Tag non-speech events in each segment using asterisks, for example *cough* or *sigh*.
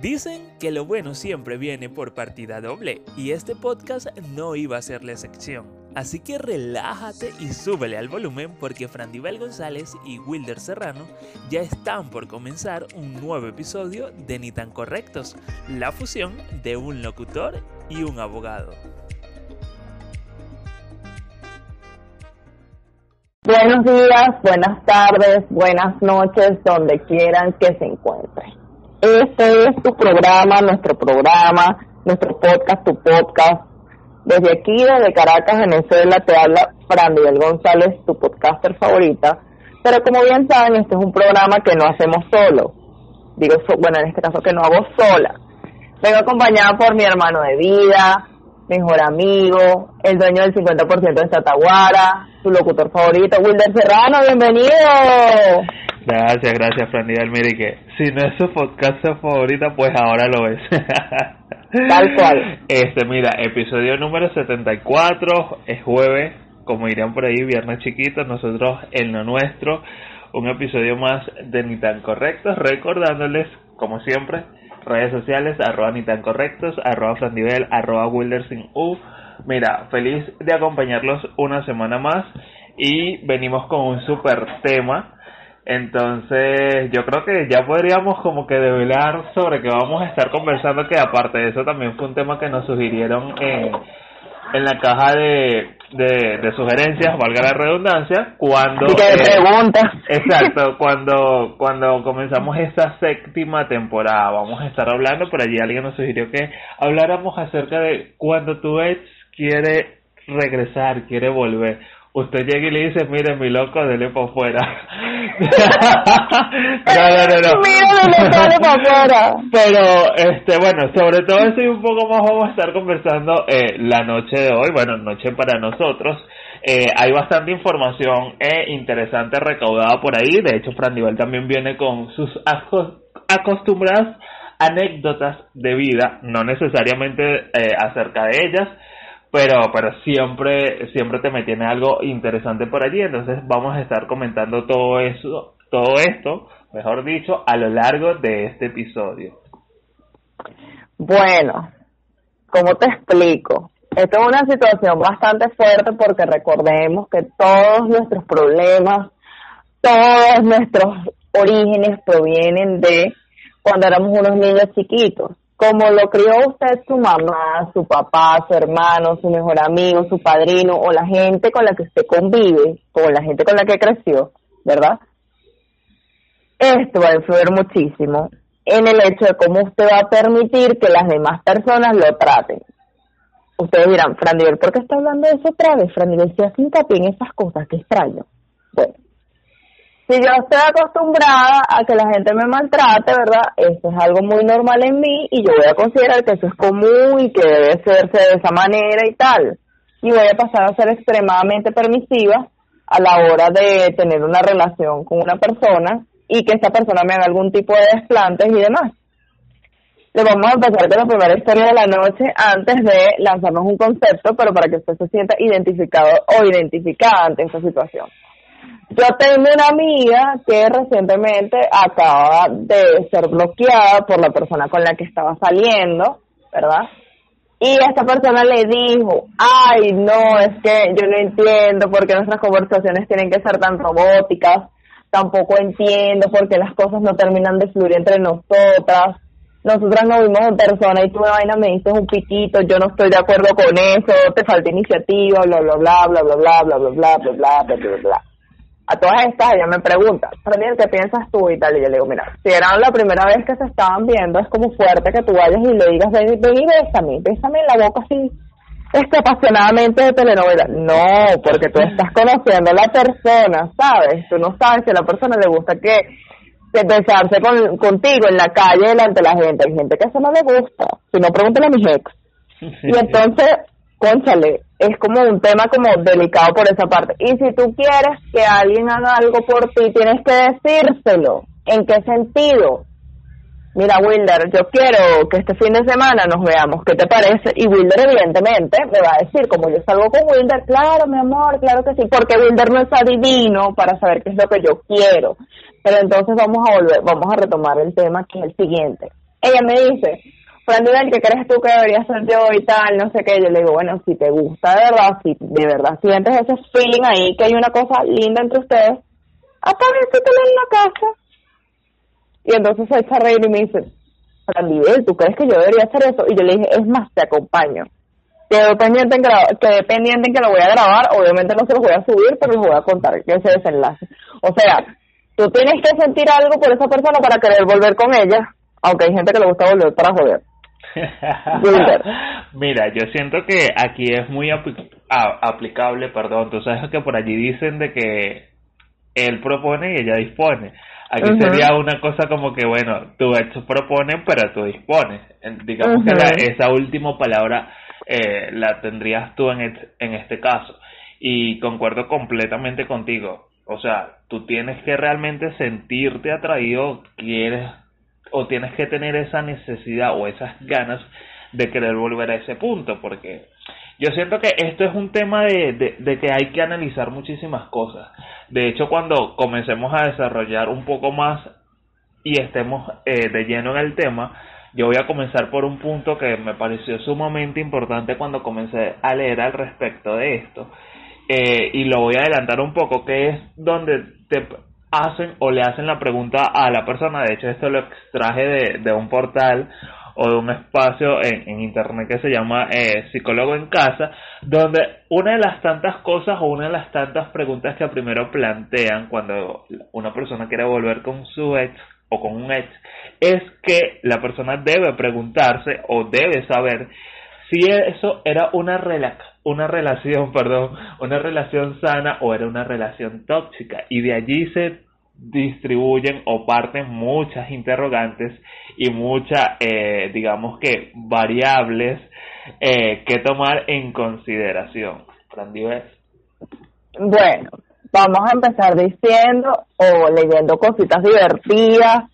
Dicen que lo bueno siempre viene por partida doble y este podcast no iba a ser la excepción. Así que relájate y súbele al volumen porque Frandibel González y Wilder Serrano ya están por comenzar un nuevo episodio de Ni tan correctos, la fusión de un locutor y un abogado. Buenos días, buenas tardes, buenas noches, donde quieran que se encuentren. Este es tu programa, nuestro programa, nuestro podcast, tu podcast. Desde aquí, desde Caracas, Venezuela, te habla Fran González, tu podcaster favorita. Pero como bien saben, este es un programa que no hacemos solo. Digo, bueno, en este caso que no hago sola. Vengo acompañada por mi hermano de vida, mejor amigo, el dueño del 50% de Sataguara, tu locutor favorito, Wilder Serrano, bienvenido. Gracias, gracias, Fran Mire que si no es su podcast favorita, pues ahora lo es. *laughs* Tal cual. Este, mira, episodio número 74, es jueves, como dirían por ahí, viernes chiquito, nosotros en lo nuestro, un episodio más de Ni tan Correctos, recordándoles, como siempre, redes sociales, arroba Ni tan Correctos, arroba Frandivel, arroba Wilder sin U. Mira, feliz de acompañarlos una semana más y venimos con un super tema entonces, yo creo que ya podríamos como que develar sobre que vamos a estar conversando, que aparte de eso también fue un tema que nos sugirieron en, en la caja de, de, sugerencias, valga la redundancia, cuando... Eh, exacto, *laughs* cuando, cuando comenzamos esta séptima temporada, vamos a estar hablando, por allí alguien nos sugirió que habláramos acerca de cuando tu ex quiere regresar, quiere volver usted llega y le dice, mire mi loco, dele por fuera. *laughs* no, no, no, no. Mire, dele por fuera. Pero, este, bueno, sobre todo eso y un poco más vamos a estar conversando eh, la noche de hoy, bueno, noche para nosotros. Eh, hay bastante información eh, interesante recaudada por ahí. De hecho, Fran Nivel también viene con sus acostumbradas anécdotas de vida, no necesariamente eh, acerca de ellas, pero pero siempre siempre te me tiene algo interesante por allí entonces vamos a estar comentando todo eso todo esto mejor dicho a lo largo de este episodio. Bueno cómo te explico esto es una situación bastante fuerte porque recordemos que todos nuestros problemas todos nuestros orígenes provienen de cuando éramos unos niños chiquitos como lo crió usted su mamá, su papá, su hermano, su mejor amigo, su padrino o la gente con la que usted convive, o la gente con la que creció, ¿verdad? Esto va a influir muchísimo en el hecho de cómo usted va a permitir que las demás personas lo traten. Ustedes dirán, Fran ¿por qué está hablando de eso otra vez? Fran si hace hincapié en esas cosas, qué extraño. Bueno, si yo estoy acostumbrada a que la gente me maltrate, ¿verdad? Eso es algo muy normal en mí y yo voy a considerar que eso es común y que debe hacerse de esa manera y tal. Y voy a pasar a ser extremadamente permisiva a la hora de tener una relación con una persona y que esa persona me haga algún tipo de desplantes y demás. Le vamos a empezar con la primera historia de la noche antes de lanzarnos un concepto, pero para que usted se sienta identificado o identificada ante esta situación. Yo tengo una amiga que recientemente acaba de ser bloqueada por la persona con la que estaba saliendo, ¿verdad? Y esta persona le dijo, ay, no, es que yo no entiendo por qué nuestras conversaciones tienen que ser tan robóticas, tampoco entiendo por qué las cosas no terminan de fluir entre nosotras, nosotras nos vimos en persona y tú de vaina me dices un piquito, yo no estoy de acuerdo con eso, te falta iniciativa, bla, bla, bla, bla, bla, bla, bla, bla, bla, bla, bla, bla, bla a todas estas ella me pregunta, Freddy, ¿qué piensas tú y tal? Y yo le digo, mira, si era la primera vez que se estaban viendo, es como fuerte que tú vayas y le digas, ven, ven y bésame, bésame en la boca así, este, apasionadamente de telenovela. No, porque tú estás conociendo a la persona, ¿sabes? Tú no sabes si a la persona le gusta que besarse con, contigo en la calle delante de la gente. Hay gente que eso no le gusta. Si no, pregúntale a mis ex. Y entonces, conchale, es como un tema como delicado por esa parte. Y si tú quieres que alguien haga algo por ti, tienes que decírselo. ¿En qué sentido? Mira, Wilder, yo quiero que este fin de semana nos veamos. ¿Qué te parece? Y Wilder, evidentemente, me va a decir, como yo salgo con Wilder, claro, mi amor, claro que sí, porque Wilder no es adivino para saber qué es lo que yo quiero. Pero entonces vamos a volver, vamos a retomar el tema que es el siguiente. ella me dice, Fran ¿qué crees tú que debería ser yo y tal? No sé qué. Yo le digo, bueno, si te gusta de verdad, si de verdad sientes ese feeling ahí, que hay una cosa linda entre ustedes, apáguenselo en la casa. Y entonces se echa a reír y me dice, Fran ¿tú crees que yo debería hacer eso? Y yo le dije, es más, te acompaño. Quedé pendiente en que, quedé pendiente en que lo voy a grabar, obviamente no se lo voy a subir, pero les voy a contar que ese desenlace. O sea, tú tienes que sentir algo por esa persona para querer volver con ella, aunque hay gente que le gusta volver para joder. *laughs* Mira, yo siento que aquí es muy aplicable, perdón, tú sabes que por allí dicen de que él propone y ella dispone. Aquí sería una cosa como que, bueno, tú propones, pero tú dispones. Digamos que esa última palabra eh, la tendrías tú en, en este caso. Y concuerdo completamente contigo. O sea, tú tienes que realmente sentirte atraído, quieres o tienes que tener esa necesidad o esas ganas de querer volver a ese punto, porque yo siento que esto es un tema de, de, que hay que analizar muchísimas cosas. De hecho, cuando comencemos a desarrollar un poco más y estemos eh, de lleno en el tema, yo voy a comenzar por un punto que me pareció sumamente importante cuando comencé a leer al respecto de esto, eh, y lo voy a adelantar un poco, que es donde te hacen o le hacen la pregunta a la persona, de hecho esto lo extraje de, de un portal o de un espacio en, en internet que se llama eh, psicólogo en casa, donde una de las tantas cosas o una de las tantas preguntas que primero plantean cuando una persona quiere volver con su ex o con un ex es que la persona debe preguntarse o debe saber si eso era una, una relación, *laughs* perdón, una relación sana o era una relación tóxica. Y de allí se distribuyen o parten muchas interrogantes y muchas, eh, digamos que, variables eh, que tomar en consideración. Bueno, vamos a empezar diciendo o leyendo cositas divertidas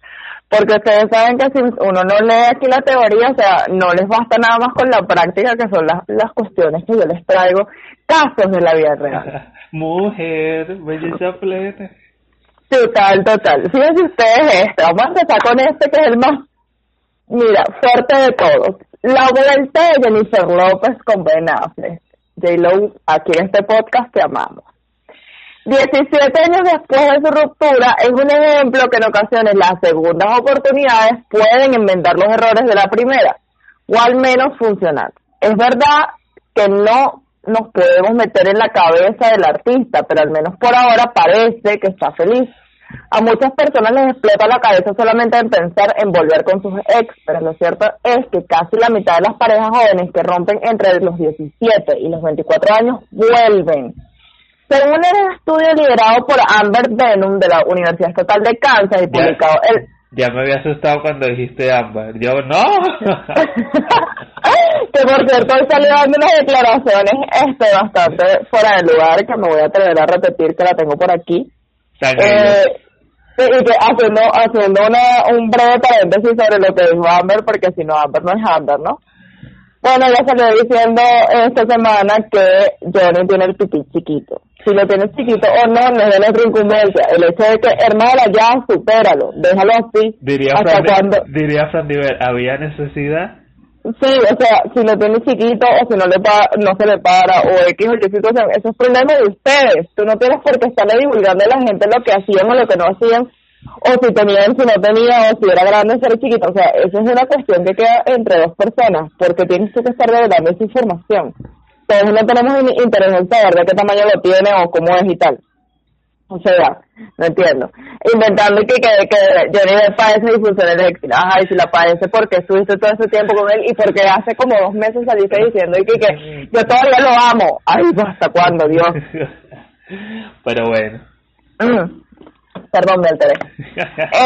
porque ustedes saben que si uno no lee aquí la teoría, o sea, no les basta nada más con la práctica, que son las, las cuestiones que yo les traigo, casos de la vida real. *laughs* Mujer, belleza plena. Total, total. Fíjense ustedes este, vamos a empezar con este que es el más, mira, fuerte de todos. La vuelta de Jennifer López con Ben Affleck. J-Lo, aquí en este podcast te amamos. 17 años después de su ruptura es un ejemplo que en ocasiones las segundas oportunidades pueden inventar los errores de la primera, o al menos funcionar. Es verdad que no nos podemos meter en la cabeza del artista, pero al menos por ahora parece que está feliz. A muchas personas les explota la cabeza solamente en pensar en volver con sus ex, pero lo cierto es que casi la mitad de las parejas jóvenes que rompen entre los 17 y los 24 años vuelven según el estudio liderado por Amber Denham de la Universidad Estatal de Kansas y publicado el... Ya me había asustado cuando dijiste Amber. Yo, no. *laughs* que por cierto, hoy salió dando unas declaraciones este, bastante fuera de lugar, que me voy a atrever a repetir, que la tengo por aquí. Eh, y que haciendo, haciendo una, un breve paréntesis sobre lo que dijo Amber, porque si no, Amber no es Amber, ¿no? Bueno, ella salió diciendo esta semana que Johnny tiene el pipí chiquito si lo tienes chiquito o no, no es de nuestra incumbencia. El hecho de que, hermana, ya supéralo, déjalo así. Diría hasta cuando... diría Fran ¿había necesidad? Sí, o sea, si lo tienes chiquito o si no le no se le para o X o Y situación, eso es problema de ustedes. Tú no tienes por qué estarle divulgando a la gente lo que hacían o lo que no hacían, o si tenían, si no tenían, o si era grande ser chiquito. O sea, eso es una cuestión que queda entre dos personas, porque tienes que estar revelando esa información todos no tenemos interés en saber de qué tamaño lo tiene o cómo es y tal. O sea, no entiendo. Inventando que, que, que Johnny Depp padece disfunciones éxito. Ajá, y si la padece porque estuviste todo ese tiempo con él y porque hace como dos meses saliste diciendo y que, que yo todavía lo amo. Ay, ¿hasta cuándo, Dios? *laughs* Pero bueno. Mm. Perdón, me alteré.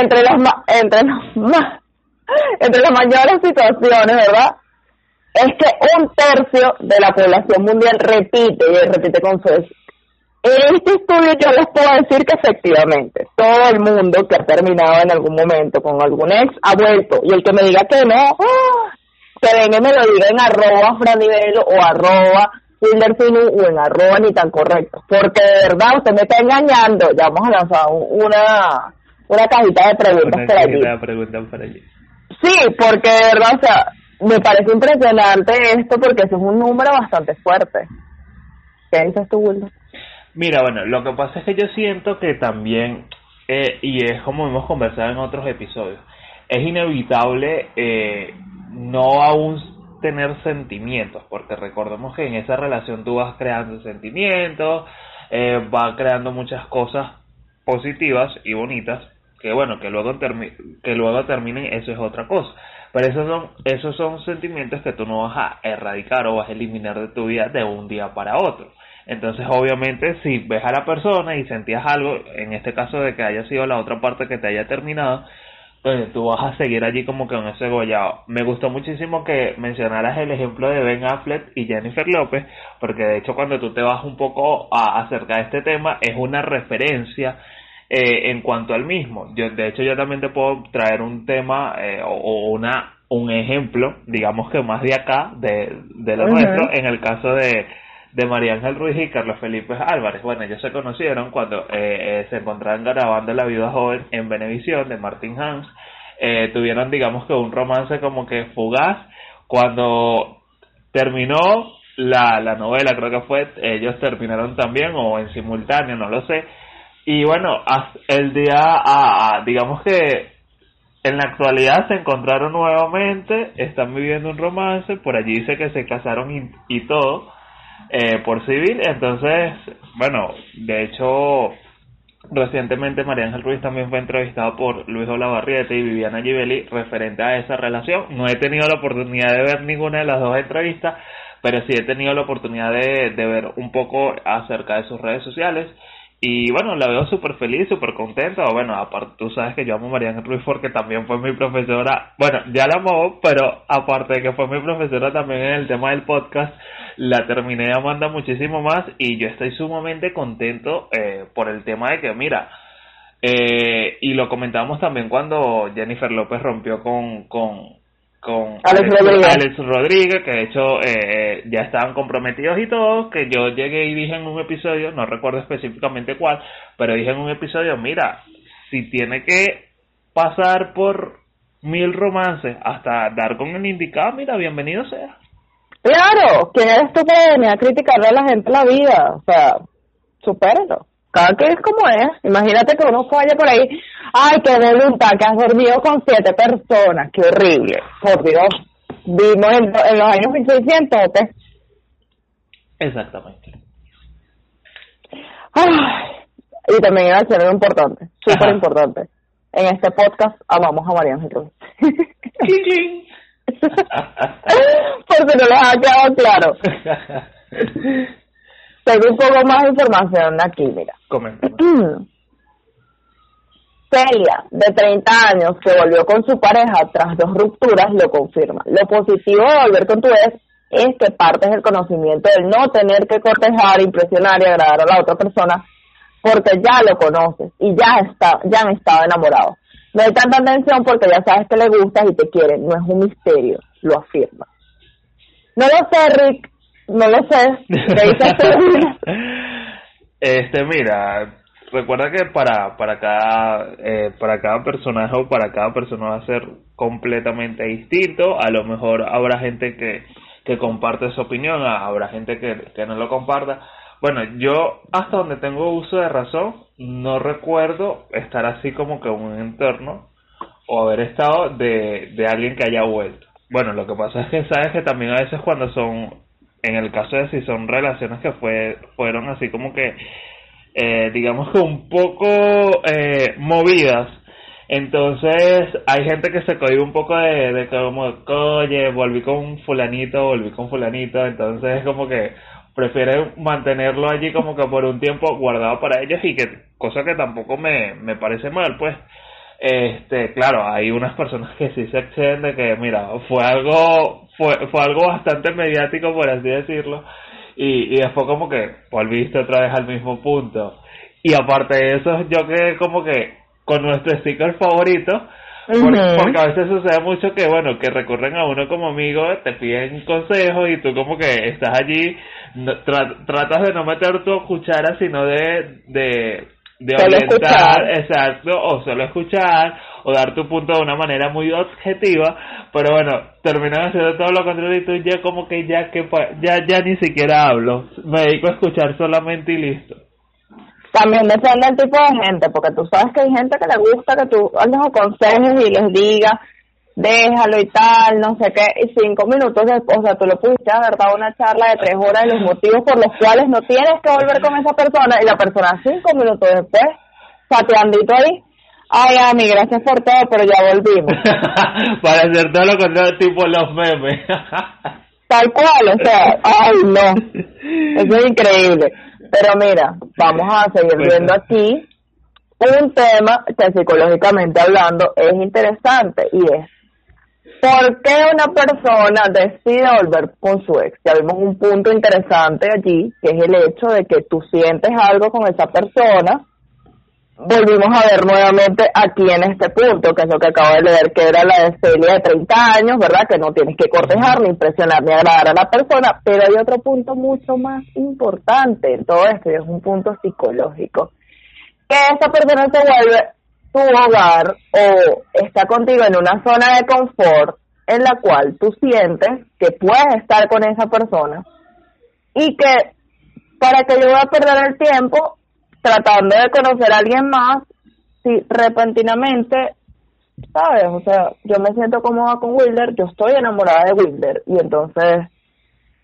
Entre las, entre, los, *laughs* entre las mayores situaciones, ¿verdad? Es que un tercio de la población mundial repite y repite con su En este estudio yo les puedo decir que efectivamente todo el mundo que ha terminado en algún momento con algún ex ha vuelto y el que me diga que no, ¡ah! que venga y me lo diga en arroba franivelo o arroba o en arroba ni tan correcto porque de verdad usted me está engañando ya vamos a lanzar una una cajita de preguntas una por allí. preguntas por allí Sí, porque de verdad, o sea, me parece impresionante esto porque eso es un número bastante fuerte. ¿Qué dices tú? Mira, bueno, lo que pasa es que yo siento que también, eh, y es como hemos conversado en otros episodios, es inevitable eh, no aún tener sentimientos, porque recordemos que en esa relación tú vas creando sentimientos, eh, vas creando muchas cosas positivas y bonitas, que bueno, que luego, que luego terminen, eso es otra cosa. Pero esos son, esos son sentimientos que tú no vas a erradicar o vas a eliminar de tu vida de un día para otro. Entonces, obviamente, si ves a la persona y sentías algo, en este caso de que haya sido la otra parte que te haya terminado, pues tú vas a seguir allí como que en ese gollado. Me gustó muchísimo que mencionaras el ejemplo de Ben Affleck y Jennifer López, porque de hecho cuando tú te vas un poco a, acerca de este tema, es una referencia eh, en cuanto al mismo. Yo, de hecho, yo también te puedo traer un tema eh, o, una un ejemplo, digamos que más de acá, de, de lo nuestro, en el caso de, de María Ángel Ruiz y Carlos Felipe Álvarez. Bueno, ellos se conocieron cuando eh, se encontraban grabando La Viuda Joven en Venevisión de Martin Hans. tuvieron, digamos que un romance como que fugaz. Cuando terminó la, la novela, creo que fue, ellos terminaron también o en simultáneo, no lo sé y bueno, el día, a, digamos que en la actualidad se encontraron nuevamente, están viviendo un romance, por allí dice que se casaron y, todo, eh, por civil, entonces, bueno, de hecho, recientemente María Ángel Ruiz también fue entrevistada por Luis Olavarriete y Viviana Givelli referente a esa relación. No he tenido la oportunidad de ver ninguna de las dos entrevistas, pero sí he tenido la oportunidad de, de ver un poco acerca de sus redes sociales y bueno, la veo súper feliz, súper contenta. Bueno, aparte, tú sabes que yo amo a Mariana Ruiz porque también fue mi profesora. Bueno, ya la amo, pero aparte de que fue mi profesora también en el tema del podcast, la terminé amando muchísimo más. Y yo estoy sumamente contento eh, por el tema de que, mira, eh, y lo comentábamos también cuando Jennifer López rompió con, con, con Alex, Rodríguez. que de hecho eh, ya estaban comprometidos y todo, que yo llegué y dije en un episodio, no recuerdo específicamente cuál, pero dije en un episodio, mira, si tiene que pasar por mil romances hasta dar con el indicado, mira, bienvenido sea. Claro, ¿quién eres tú para venir a criticarle a la gente la vida? O sea, supéralo que es como es. Imagínate que uno falla por ahí, ay, qué voluntad, que has dormido con siete personas, qué horrible. Por Dios, vimos en, en los años 1600, ¿ok? Exactamente. Ay, y también era algo importante, súper importante. En este podcast amamos a María Jesús. *laughs* *laughs* Por si no les ha quedado claro. *laughs* Tengo un poco más de información aquí, mira. *clears throat* Celia, de 30 años, que volvió con su pareja tras dos rupturas, lo confirma. Lo positivo de volver con tu ex es que partes del conocimiento del no tener que cortejar, impresionar y agradar a la otra persona, porque ya lo conoces y ya está, ya han estado enamorados. No hay tanta atención porque ya sabes que le gustas y te quieren, no es un misterio, lo afirma. No lo sé, Rick, no lo sé. *laughs* *laughs* este, mira, recuerda que para para cada eh, para cada personaje o para cada persona va a ser completamente distinto. A lo mejor habrá gente que que comparte su opinión, habrá gente que, que no lo comparta. Bueno, yo hasta donde tengo uso de razón, no recuerdo estar así como que en un entorno o haber estado de, de alguien que haya vuelto. Bueno, lo que pasa es que sabes que también a veces cuando son en el caso de si son relaciones que fue, fueron así como que, eh, digamos que un poco eh, movidas, entonces hay gente que se cohibe un poco de, de como, oye, volví con fulanito, volví con fulanito, entonces es como que prefieren mantenerlo allí como que por un tiempo guardado para ellos y que cosa que tampoco me, me parece mal, pues este claro hay unas personas que sí se exceden de que mira fue algo fue fue algo bastante mediático por así decirlo y, y después como que volviste otra vez al mismo punto. Y aparte de eso yo que como que con nuestro sticker favorito porque, a veces sucede mucho que bueno que recurren a uno como amigo te piden consejos y tú como que estás allí tratas de no meter tu cuchara sino de de de orientar, exacto, o solo escuchar, o dar tu punto de una manera muy objetiva, pero bueno, terminan haciendo todo lo contrario y tú ya como que ya que ya ya ni siquiera hablo, me dedico a escuchar solamente y listo. También depende del tipo de gente, porque tú sabes que hay gente que le gusta que tú les aconsejes y les digas, déjalo y tal, no sé qué, y cinco minutos después, o sea, tú lo pudiste haber dado una charla de tres horas de los motivos por los cuales no tienes que volver con esa persona, y la persona cinco minutos después, sateandito ahí, ay, Ami, gracias por todo, pero ya volvimos. *laughs* Para hacer todo lo contrario, tipo los memes. *laughs* Tal cual, o sea, ay, no, eso es increíble. Pero mira, vamos a seguir viendo aquí un tema que psicológicamente hablando es interesante y es ¿por qué una persona decide volver con su ex? Ya vimos un punto interesante allí, que es el hecho de que tú sientes algo con esa persona. Volvimos a ver nuevamente aquí en este punto, que es lo que acabo de leer, que era la de de 30 años, ¿verdad? Que no tienes que cortejar, ni impresionar, ni agradar a la persona. Pero hay otro punto mucho más importante en todo esto, y es un punto psicológico. Que esa persona se vuelve tu hogar o está contigo en una zona de confort en la cual tú sientes que puedes estar con esa persona y que para que yo voy a perder el tiempo tratando de conocer a alguien más si repentinamente sabes o sea yo me siento cómoda con Wilder yo estoy enamorada de Wilder y entonces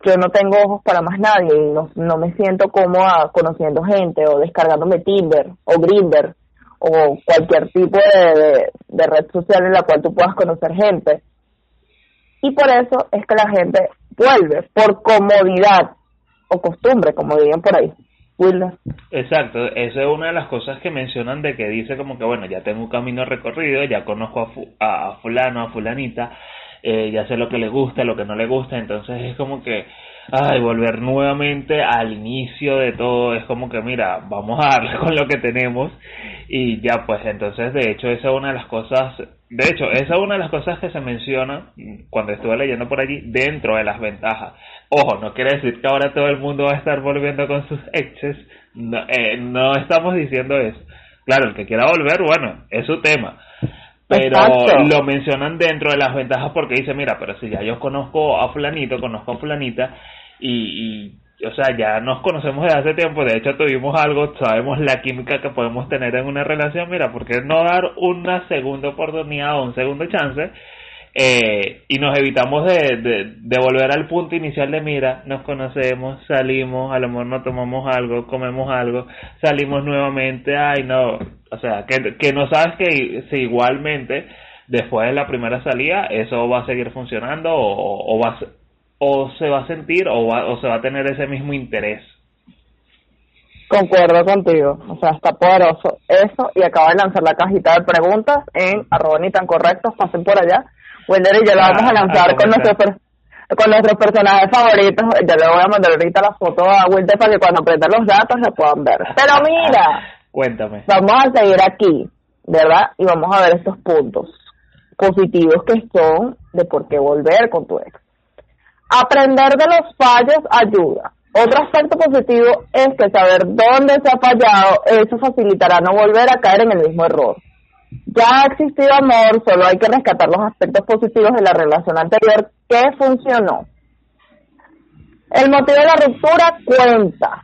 yo no tengo ojos para más nadie y no, no me siento cómoda conociendo gente o descargándome Tinder o Grinder o cualquier tipo de, de, red social en la cual tú puedas conocer gente. Y por eso es que la gente vuelve, por comodidad o costumbre, como dirían por ahí. Exacto, esa es una de las cosas que mencionan de que dice como que bueno, ya tengo un camino recorrido, ya conozco a, a, fulano, a fulanita, eh, ya sé lo que le gusta, lo que no le gusta, entonces es como que ay, volver nuevamente al inicio de todo, es como que mira, vamos a darle *laughs* con lo que tenemos y ya pues entonces de hecho esa es una de las cosas, de hecho esa es una de las cosas que se menciona cuando estuve leyendo por allí dentro de las ventajas. Ojo, no quiere decir que ahora todo el mundo va a estar volviendo con sus exes, no, eh, no estamos diciendo eso. Claro, el que quiera volver, bueno, es su tema pero lo mencionan dentro de las ventajas porque dice, mira, pero si ya yo conozco a fulanito, conozco a fulanita y, y, o sea, ya nos conocemos desde hace tiempo, de hecho tuvimos algo, sabemos la química que podemos tener en una relación, mira, ¿por qué no dar una segunda oportunidad o un segundo chance? Eh, y nos evitamos de, de, volver al punto inicial de mira, nos conocemos, salimos, a lo mejor no tomamos algo, comemos algo, salimos nuevamente, ay no, o sea, que, que no sabes que si igualmente después de la primera salida eso va a seguir funcionando o, o, va, o se va a sentir o, va, o se va a tener ese mismo interés. Concuerdo contigo, o sea, está poderoso eso. Y acaba de lanzar la cajita de preguntas en arroba ni tan correctos, pasen por allá Wilder y yo lo vamos a lanzar con nuestros con nuestros personajes favoritos. Yo le voy a mandar ahorita la foto a Wilder para que cuando aprendan los datos se puedan ver. Pero mira, *laughs* cuéntame. Vamos a seguir aquí, ¿verdad? Y vamos a ver estos puntos positivos que son de por qué volver con tu ex. Aprender de los fallos ayuda. Otro aspecto positivo es que saber dónde se ha fallado, eso facilitará no volver a caer en el mismo error. Ya ha existido amor, solo hay que rescatar los aspectos positivos de la relación anterior que funcionó. El motivo de la ruptura cuenta.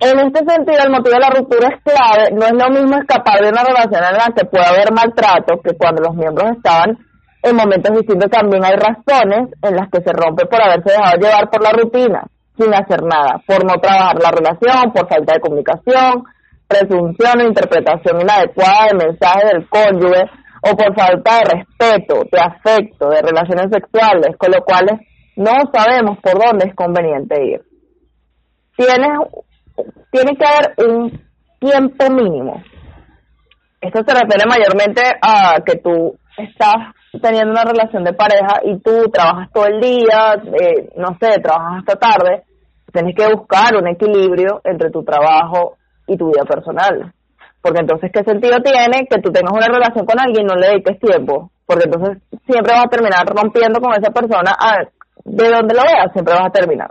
En este sentido, el motivo de la ruptura es clave. No es lo mismo escapar de una relación en la que puede haber maltrato que cuando los miembros estaban en momentos distintos. También hay razones en las que se rompe por haberse dejado llevar por la rutina, sin hacer nada, por no trabajar la relación, por falta de comunicación, presunción o interpretación inadecuada del mensaje del cónyuge o por falta de respeto, de afecto, de relaciones sexuales, con lo cual no sabemos por dónde es conveniente ir. Tienes, tiene que haber un tiempo mínimo. Esto se refiere mayormente a que tú estás teniendo una relación de pareja y tú trabajas todo el día, eh, no sé, trabajas hasta tarde, tienes que buscar un equilibrio entre tu trabajo y tu vida personal. Porque entonces, ¿qué sentido tiene que tú tengas una relación con alguien y no le dediques tiempo? Porque entonces siempre vas a terminar rompiendo con esa persona, a, de donde lo veas, siempre vas a terminar.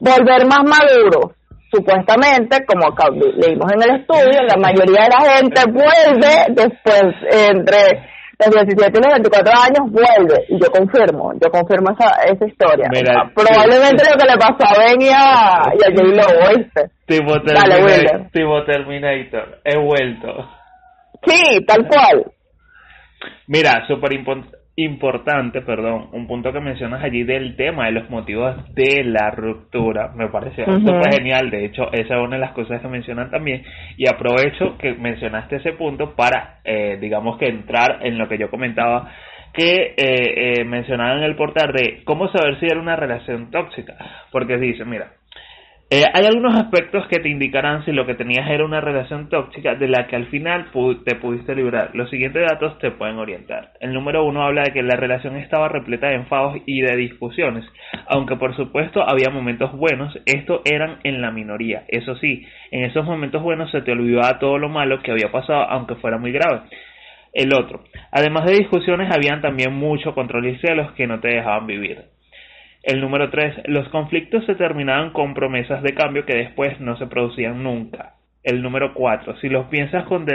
Volver más maduro. supuestamente, como leímos en el estudio, la mayoría de la gente vuelve después, entre los 17 y los 24 años, vuelve. Y yo confirmo, yo confirmo esa, esa historia. Probablemente lo que le pasó a Ben y a, y a J-Lo, ¿oíste? Tipo Terminator, tipo Terminator, he vuelto. Sí, tal cual. Mira, súper importante importante, perdón, un punto que mencionas allí del tema de los motivos de la ruptura, me parece súper genial, de hecho esa es una de las cosas que mencionan también. Y aprovecho que mencionaste ese punto para, eh, digamos que entrar en lo que yo comentaba que eh, eh, mencionaba en el portal de cómo saber si era una relación tóxica, porque dice, mira, eh, hay algunos aspectos que te indicarán si lo que tenías era una relación tóxica de la que al final te pudiste librar. Los siguientes datos te pueden orientar. El número uno habla de que la relación estaba repleta de enfados y de discusiones. Aunque por supuesto había momentos buenos, estos eran en la minoría. Eso sí, en esos momentos buenos se te olvidaba todo lo malo que había pasado, aunque fuera muy grave. El otro. Además de discusiones, habían también mucho control y celos que no te dejaban vivir. El número 3. Los conflictos se terminaban con promesas de cambio que después no se producían nunca. El número 4. Si los piensas con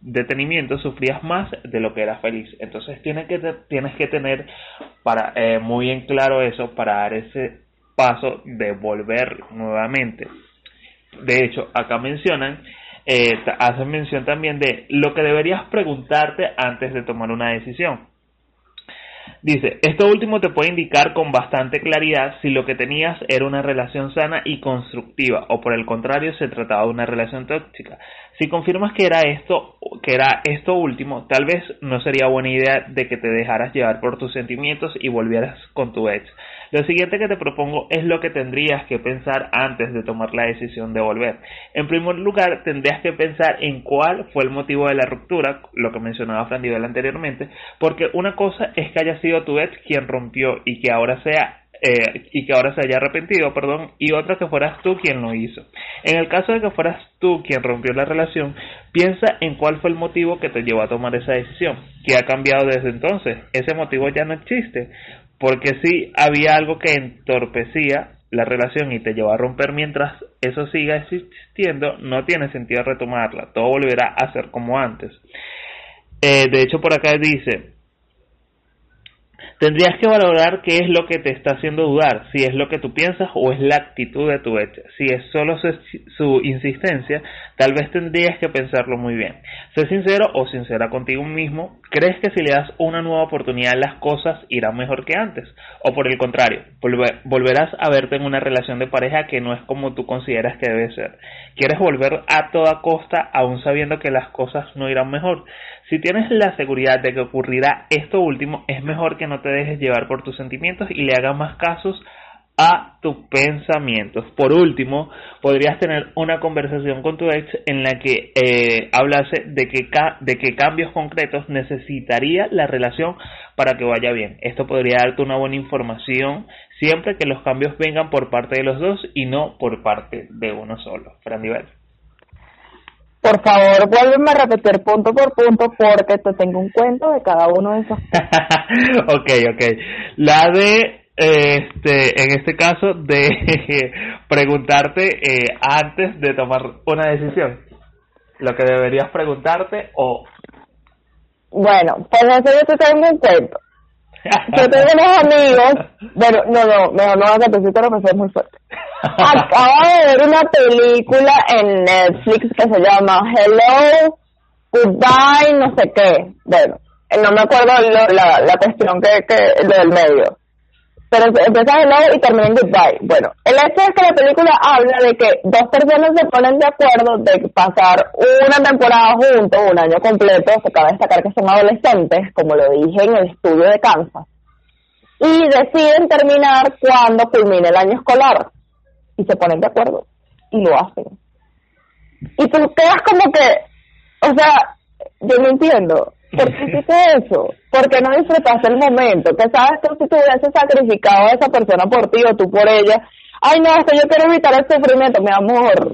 detenimiento, sufrías más de lo que eras feliz. Entonces tienes que, tienes que tener para, eh, muy bien claro eso para dar ese paso de volver nuevamente. De hecho, acá mencionan, eh, hacen mención también de lo que deberías preguntarte antes de tomar una decisión. Dice, esto último te puede indicar con bastante claridad si lo que tenías era una relación sana y constructiva o por el contrario se trataba de una relación tóxica. Si confirmas que era esto, que era esto último, tal vez no sería buena idea de que te dejaras llevar por tus sentimientos y volvieras con tu ex. Lo siguiente que te propongo es lo que tendrías que pensar antes de tomar la decisión de volver. En primer lugar, tendrías que pensar en cuál fue el motivo de la ruptura, lo que mencionaba Fran anteriormente, porque una cosa es que haya sido tu ex quien rompió y que ahora sea eh, y que ahora se haya arrepentido, perdón, y otra que fueras tú quien lo hizo. En el caso de que fueras tú quien rompió la relación, piensa en cuál fue el motivo que te llevó a tomar esa decisión, que ha cambiado desde entonces. Ese motivo ya no existe, porque si había algo que entorpecía la relación y te llevó a romper mientras eso siga existiendo, no tiene sentido retomarla, todo volverá a ser como antes. Eh, de hecho, por acá dice, Tendrías que valorar qué es lo que te está haciendo dudar, si es lo que tú piensas o es la actitud de tu ex. Si es solo su, insistencia, tal vez tendrías que pensarlo muy bien. Sé sincero o sincera contigo mismo. ¿Crees que si le das una nueva oportunidad las cosas irán mejor que antes? O por el contrario, volverás a verte en una relación de pareja que no es como tú consideras que debe ser. ¿Quieres volver a toda costa aún sabiendo que las cosas no irán mejor? Si tienes la seguridad de que ocurrirá esto último, es mejor que no te dejes llevar por tus sentimientos y le hagas más casos a tus pensamientos. Por último, podrías tener una conversación con tu ex en la que eh, hablase de que, de cambios concretos necesitaría la relación para que vaya bien. Esto podría darte una buena información siempre que los cambios vengan por parte de los dos y no por parte de uno solo. Fran por favor, vuélveme a repetir punto por punto porque te tengo un cuento de cada uno de esos. *laughs* ok, ok. La de, este, en este caso, de *laughs* preguntarte eh, antes de tomar una decisión. Lo que deberías preguntarte o... Bueno, pues eso yo te tengo un cuento. Yo tengo unos amigos, bueno, no, no, mejor no hagas que pero me muy fuerte. Acabo de ver una película en Netflix que se llama Hello, Goodbye, no sé qué. Bueno, no me acuerdo la, la cuestión que, que, lo del medio. Pero empieza Hello y termina en Goodbye. Bueno, el hecho es que la película habla de que dos personas se ponen de acuerdo de pasar una temporada juntos, un año completo, se cabe destacar que son adolescentes, como lo dije en el estudio de Kansas, y deciden terminar cuando culmine el año escolar y se ponen de acuerdo y lo hacen. Y tú quedas como que, o sea, yo no entiendo, ¿por qué hiciste eso? ¿Por qué no disfrutaste el momento? Que sabes que si tú hubieses sacrificado a esa persona por ti o tú por ella, ay no, es que yo quiero evitar el sufrimiento, mi amor.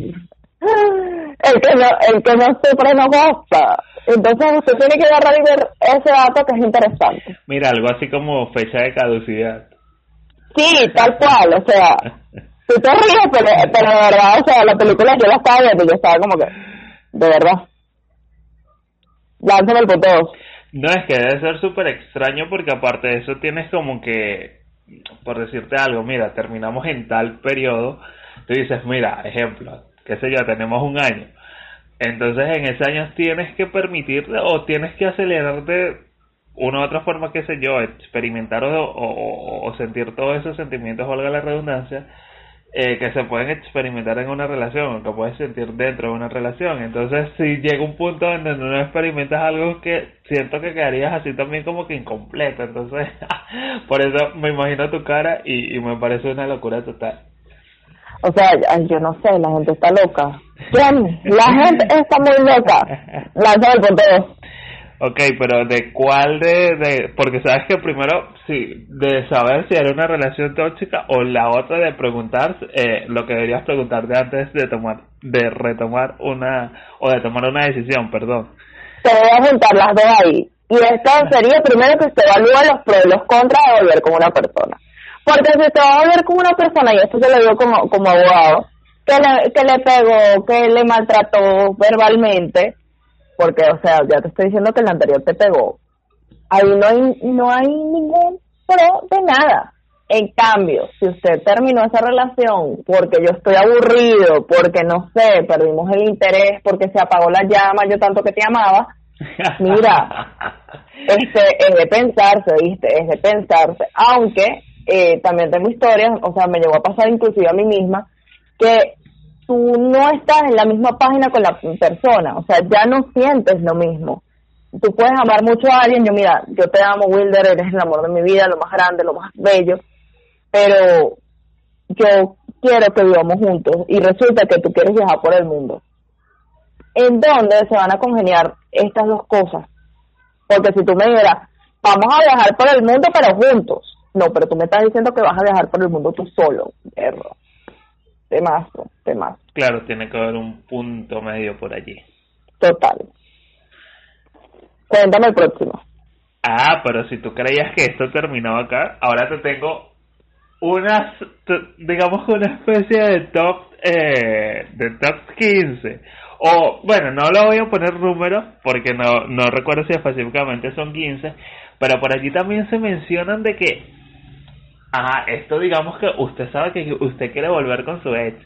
El que no, el que no sufre no goza. Entonces usted tiene que agarrar y ver ese dato que es interesante. Mira, algo así como fecha de caducidad. Sí, tal cual, o sea, Tú te ríes, pero, pero de verdad, o sea, la película yo la estaba viendo yo estaba como que, de verdad. Lánzame el punto No, es que debe ser súper extraño porque aparte de eso tienes como que, por decirte algo, mira, terminamos en tal periodo, tú dices, mira, ejemplo, qué sé yo, tenemos un año. Entonces en ese año tienes que permitirte o tienes que acelerarte una u otra forma, qué sé yo, experimentar o, o, o sentir todos esos sentimientos, valga la redundancia, eh, que se pueden experimentar en una relación, que puedes sentir dentro de una relación. Entonces, si llega un punto en donde no experimentas algo que siento que quedarías así también como que incompleto. Entonces, *laughs* por eso me imagino tu cara y, y me parece una locura total. O sea, yo no sé, la gente está loca. ¿Quién? La gente está muy loca. Lanza el punto Ok, pero ¿de cuál de, de...? Porque sabes que primero, sí, de saber si era una relación tóxica o la otra de preguntar eh, lo que deberías preguntarte antes de tomar, de retomar una, o de tomar una decisión, perdón. Te voy a juntar las dos ahí. Y esto sería primero que usted evalúa los pros y los contras de volver con una persona. Porque si te va a volver con una persona, y esto te lo digo como, como abogado, que le, que le pegó, que le maltrató verbalmente, porque, o sea, ya te estoy diciendo que el anterior te pegó. Ahí no hay, no hay ningún pro de nada. En cambio, si usted terminó esa relación porque yo estoy aburrido, porque no sé, perdimos el interés, porque se apagó la llama, yo tanto que te amaba, *laughs* mira, este es de pensarse, ¿viste? Es de pensarse. Aunque eh, también tengo historias, o sea, me llegó a pasar inclusive a mí misma, que tú no estás en la misma página con la persona, o sea, ya no sientes lo mismo. Tú puedes amar mucho a alguien, yo mira, yo te amo, Wilder, eres el amor de mi vida, lo más grande, lo más bello, pero yo quiero que vivamos juntos y resulta que tú quieres viajar por el mundo. ¿En dónde se van a congeniar estas dos cosas? Porque si tú me dirás, vamos a viajar por el mundo pero juntos, no, pero tú me estás diciendo que vas a viajar por el mundo tú solo, perro temazo, temazo. Claro, tiene que haber un punto medio por allí. Total. Cuéntame el próximo. Ah, pero si tú creías que esto terminaba acá, ahora te tengo unas, digamos una especie de top, eh, de top 15. O, bueno, no lo voy a poner números porque no, no recuerdo si específicamente son 15, pero por allí también se mencionan de que Ajá, esto digamos que usted sabe que usted quiere volver con su ex,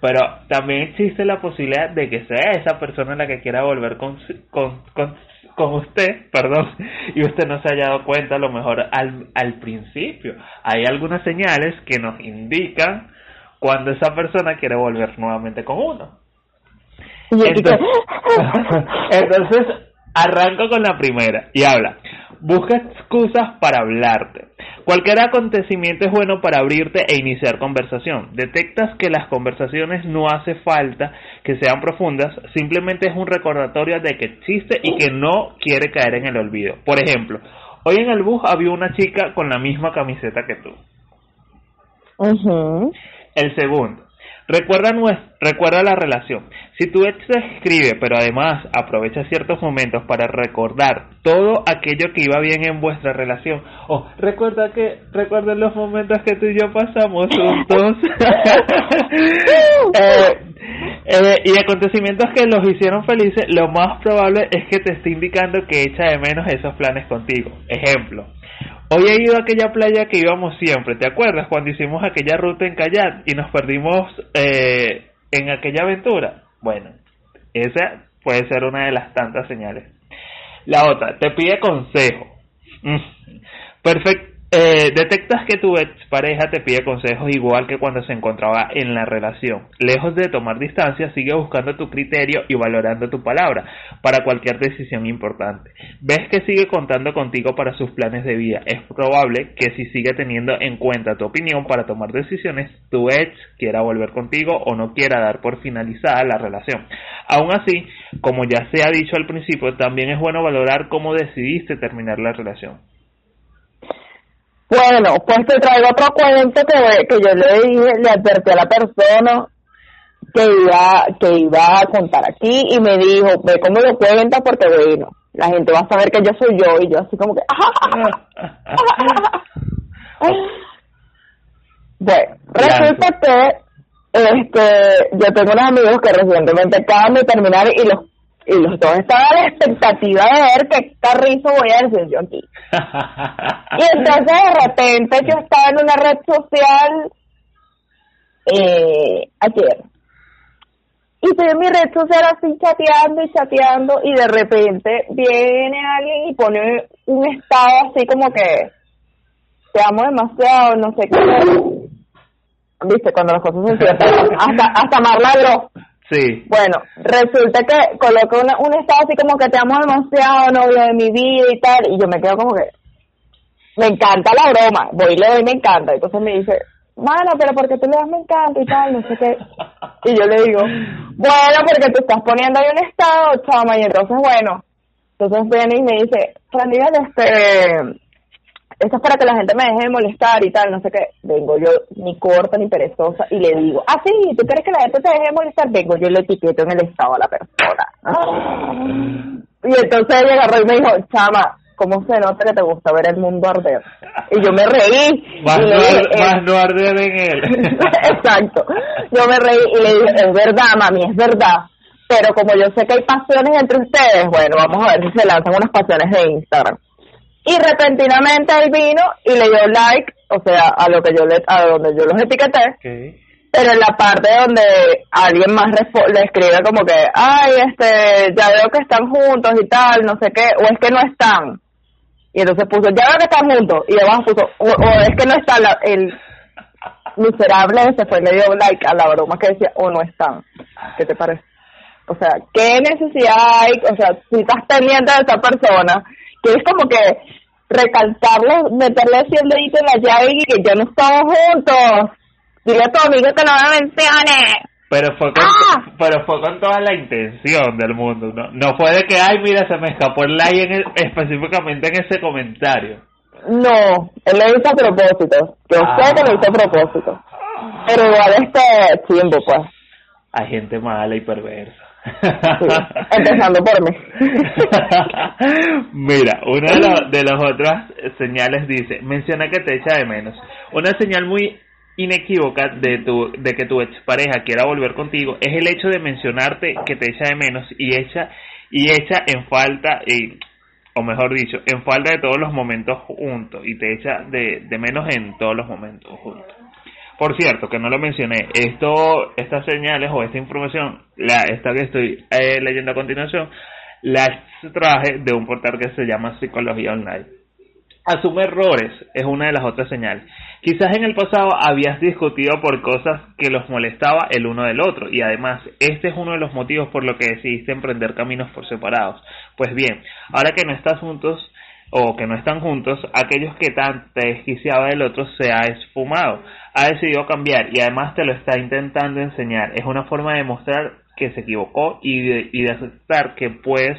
pero también existe la posibilidad de que sea esa persona la que quiera volver con, con, con, usted, *laughs* perdón, y usted no se haya dado cuenta a lo mejor al, al principio. Hay algunas señales que nos indican cuando esa persona quiere volver nuevamente con uno. Entonces, *laughs* entonces arranco con la primera y habla. Busca excusas para hablarte. Cualquier acontecimiento es bueno para abrirte e iniciar conversación. Detectas que las conversaciones no hace falta que sean profundas, simplemente es un recordatorio de que existe y que no quiere caer en el olvido. Por ejemplo, hoy en el bus había una chica con la misma camiseta que tú. El segundo, Recuerda, recuerda la relación. Si tu ex te escribe, pero además aprovecha ciertos momentos para recordar todo aquello que iba bien en vuestra relación, o recuerda que recuerden los momentos que tú y yo pasamos juntos, *laughs* eh, *laughs* eh, y acontecimientos que los hicieron felices, lo más probable es que te esté indicando que echa de menos esos planes contigo. Ejemplo, Hoy he ido a aquella playa que íbamos siempre, ¿te acuerdas? Cuando hicimos aquella ruta en kayak y nos perdimos eh, en aquella aventura. Bueno, esa puede ser una de las tantas señales. La otra, te pide consejo. Mm. Perfecto eh, detectas que tu ex pareja te pide consejos igual que cuando se encontraba en la relación. Lejos de tomar distancia, sigue buscando tu criterio y valorando tu palabra para cualquier decisión importante. Ves que sigue contando contigo para sus planes de vida. Es probable que si sigue teniendo en cuenta tu opinión para tomar decisiones, tu ex quiera volver contigo o no quiera dar por finalizada la relación. Aún así, como ya se ha dicho al principio, también es bueno valorar cómo decidiste terminar la relación. Bueno, pues te traigo otro cuento que, que yo le dije, le advertí a la persona que iba, que iba a contar aquí y me dijo, ve cómo lo cuenta porque bueno, la gente va a saber que yo soy yo y yo así como que... bueno, resulta que este, yo tengo unos amigos que recientemente acaban de terminar y los y los dos estaban a la expectativa de ver qué carrizo voy a decir yo aquí. *laughs* y entonces de repente yo estaba en una red social eh, ayer y estoy en mi red social así chateando y chateando y de repente viene alguien y pone un estado así como que te amo demasiado, no sé qué. Viste, cuando las cosas se cierran, *laughs* hasta, hasta Marla Sí. Bueno, resulta que coloca una, un estado así como que te amo demasiado, novio de mi vida y tal, y yo me quedo como que, me encanta la broma, voy y le doy me encanta, entonces me dice, mano, pero porque tú le das me encanta y tal, no sé qué, y yo le digo, bueno, porque tú estás poniendo ahí un estado, chama, y entonces bueno, entonces viene y me dice, Fran, este, esto es para que la gente me deje de molestar y tal, no sé qué. Vengo yo ni corta ni perezosa y le digo, ah, sí, ¿tú quieres que la gente te deje de molestar? Vengo yo le etiqueto en el estado a la persona. Y entonces ella agarró y me dijo, chama, ¿cómo se nota que te gusta ver el mundo arder? Y yo me reí. Más, y no, le dije, más "Eh". no arder en él. *laughs* Exacto. Yo me reí y le dije, es verdad, mami, es verdad. Pero como yo sé que hay pasiones entre ustedes, bueno, vamos a ver si se lanzan unas pasiones de Instagram. Y repentinamente él vino y le dio like, o sea, a lo que yo le, a donde yo los etiqueté, pero en la parte donde alguien más le escribe como que, ay, este, ya veo que están juntos y tal, no sé qué, o es que no están. Y entonces puso, ya veo que están juntos, y abajo puso, o, o es que no está la- el miserable ese fue, le dio like a la broma que decía, o no están. ¿Qué te parece? O sea, ¿qué necesidad hay? O sea, si estás pendiente de esa persona, quieres como que recalcarle, meterle así el dedito en la llave y que ya no estamos juntos. Dile a tu amigo que no me mencione. Pero fue, con, ¡Ah! pero fue con toda la intención del mundo, ¿no? No fue de que, ay, mira, se me escapó el like en el- específicamente en ese comentario. No, él lo hizo a propósito. Yo Ah. sé que lo hizo a propósito. Pero igual este chimbo, pues. Hay gente mala y perversa. Empezando por mí. *laughs* Mira, una de, *laughs* de las otras señales dice, menciona que te echa de menos. Una señal muy inequívoca de tu de que tu expareja quiera volver contigo es el hecho de mencionarte que te echa de menos y echa y echa en falta y o mejor dicho, en falta de todos los momentos juntos y te echa de, de menos en todos los momentos juntos. Por cierto, que no lo mencioné, esto, estas señales o esta información, la, esta que estoy eh, leyendo a continuación, la traje de un portal que se llama Psicología Online. Asume errores es una de las otras señales. Quizás en el pasado habías discutido por cosas que los molestaba el uno del otro y además este es uno de los motivos por lo que decidiste emprender caminos por separados. Pues bien, ahora que no estás juntos o que no están juntos, aquellos que tan te desquiciaba del otro se ha esfumado, ha decidido cambiar y además te lo está intentando enseñar. Es una forma de demostrar que se equivocó y de, aceptar que puedes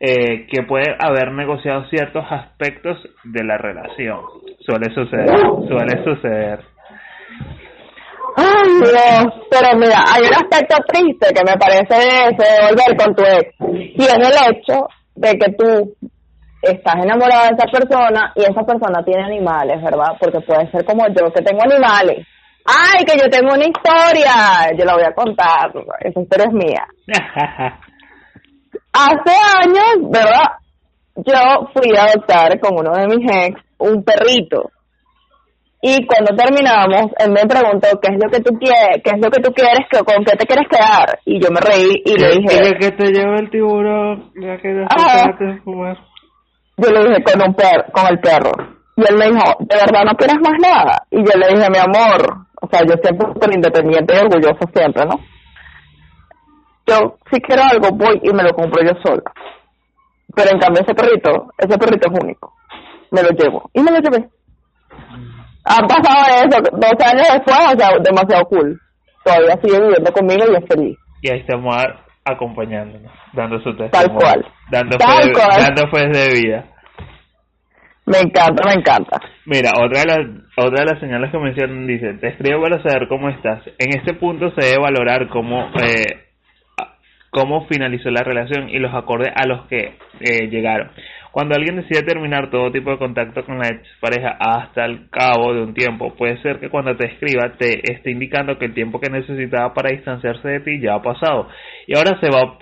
eh, que puede haber negociado ciertos aspectos de la relación. Suele suceder, suele suceder. Ay, Dios. Pero mira, hay un aspecto triste que me parece de volver con tu ex. Y es el hecho de que tú estás enamorada de esa persona y esa persona tiene animales, ¿verdad? Porque puede ser como yo, que tengo animales. Ay, que yo tengo una historia. Yo la voy a contar. Esa historia es mía. *laughs* Hace años, ¿verdad? Yo fui a adoptar con uno de mis ex un perrito. Y cuando terminamos, él me preguntó qué es lo que tú quieres, qué es lo que tú quieres, con qué te quieres quedar. Y yo me reí y le dije, que te lleve el tiburón, ya que de fumar. Yo le dije con un perro, con el perro. Y él me dijo, ¿de verdad no quieres más nada? Y yo le dije, mi amor, o sea, yo siempre súper independiente y orgulloso siempre, ¿no? Yo, si quiero algo, voy y me lo compro yo sola. Pero en cambio ese perrito, ese perrito es único. Me lo llevo. Y me lo llevé. Han pasado eso, dos años después, o sea, demasiado cool. Todavía sigue viviendo conmigo y es feliz. Y ahí estamos a- acompañándonos, dando su testimonio. Tal cual. Dando, Tal fe, cual. dando fe de vida. Me encanta, me encanta. Mira, otra de, las, otra de las señales que mencionan dice, te escribo para saber cómo estás. En este punto se debe valorar cómo, eh, cómo finalizó la relación y los acordes a los que eh, llegaron. Cuando alguien decide terminar todo tipo de contacto con la pareja hasta el cabo de un tiempo, puede ser que cuando te escriba te esté indicando que el tiempo que necesitaba para distanciarse de ti ya ha pasado y ahora se, va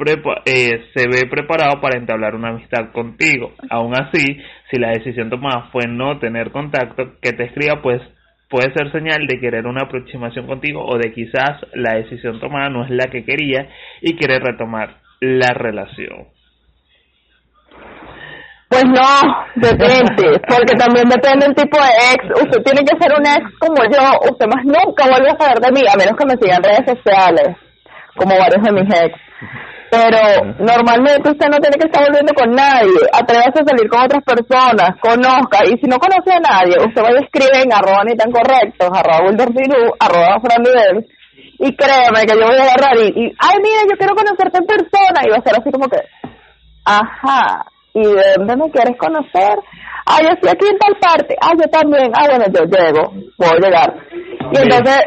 eh, se ve preparado para entablar una amistad contigo. Aún así, si la decisión tomada fue no tener contacto, que te escriba pues puede ser señal de querer una aproximación contigo o de quizás la decisión tomada no es la que quería y quiere retomar la relación. Pues no, depende, porque también depende del tipo de ex. Usted tiene que ser un ex como yo, usted más nunca vuelve a saber de mí, a menos que me sigan redes sociales, como varios de mis ex. Pero normalmente usted no tiene que estar volviendo con nadie. Atrévase a salir con otras personas, conozca. Y si no conoce a nadie, usted va a escribir en arroba ni tan correctos, arroba arroba Fran y créeme que yo voy a agarrar y, y, ay, mira, yo quiero conocerte en persona. Y va a ser así como que, ajá, ¿y de dónde me quieres conocer? Ah, yo estoy aquí en tal parte. Ah, yo también. Ah, bueno, yo llego, puedo llegar. Y entonces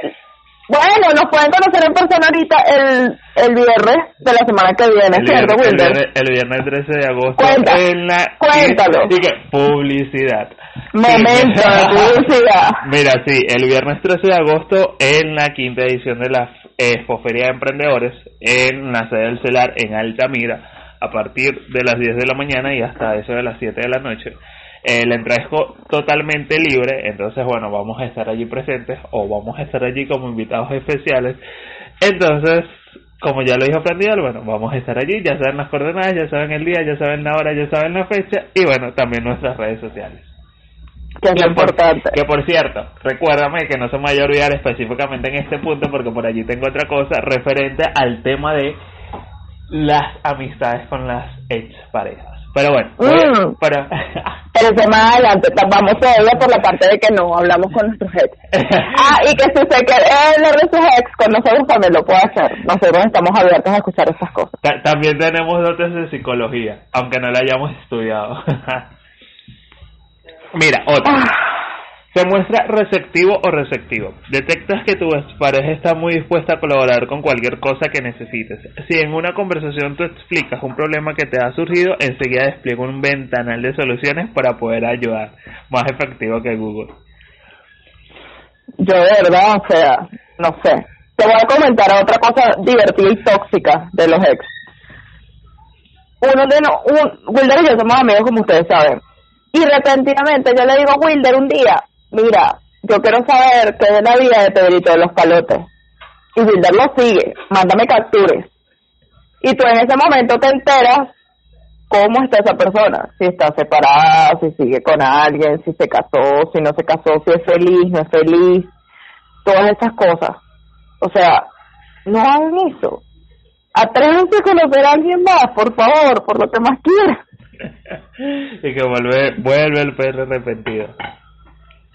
bueno, nos pueden conocer en persona ahorita el, el viernes de la semana que viene, el ¿cierto, Wilder? El, viernes 13 de agosto. en la, cuéntalo. publicidad. Momento de publicidad. *laughs* Mira, sí, el viernes 13 de agosto en la quinta edición de la Expoferia de Emprendedores en la sede del CELAR en Altamira a partir de las 10 de la mañana y hasta eso de las 7 de la noche eh, la entrada es totalmente libre, entonces bueno, vamos a estar allí presentes o vamos a estar allí como invitados especiales. Entonces, como ya lo dijo Prendial, bueno, vamos a estar allí, ya saben las coordenadas, ya saben el día, ya saben la hora, ya saben la fecha y bueno, también nuestras redes sociales. Que es importante. que por cierto, recuérdame que no se me vaya a olvidar específicamente en este punto porque por allí tengo otra cosa referente al tema de las amistades con las ex parejas. Pero bueno, mm. pero... *laughs* pero más adelante, vamos todavía por la parte de que no hablamos con nuestros ex. *laughs* ah, y que si usted quiere hablar de sus ex con nosotros también lo puede hacer. Nosotros estamos abiertos a escuchar estas cosas. también tenemos dotes de psicología, aunque no la hayamos estudiado. *laughs* Mira, otra. Se muestra receptivo o receptivo. Detectas que tu pareja está muy dispuesta a colaborar con cualquier cosa que necesites. Si en una conversación tú explicas un problema que te ha surgido, enseguida despliega un ventanal de soluciones para poder ayudar. Más efectivo que Google. Yo de verdad, o sea, no sé. Te voy a comentar otra cosa divertida y tóxica de los ex. Uno de no, un, Wilder y yo somos amigos como ustedes saben. Y repentinamente yo le digo a Wilder un día, mira, yo quiero saber qué es la vida de Pedrito de los Palotes. Y Wilder lo sigue, mándame captures. Y tú en ese momento te enteras cómo está esa persona, si está separada, si sigue con alguien, si se casó, si no se casó, si es feliz, no es feliz, todas esas cosas. O sea, no hagan eso. Atrévanse a conocer a alguien más, por favor, por lo que más quieras. *laughs* y que vuelve, vuelve el perro arrepentido.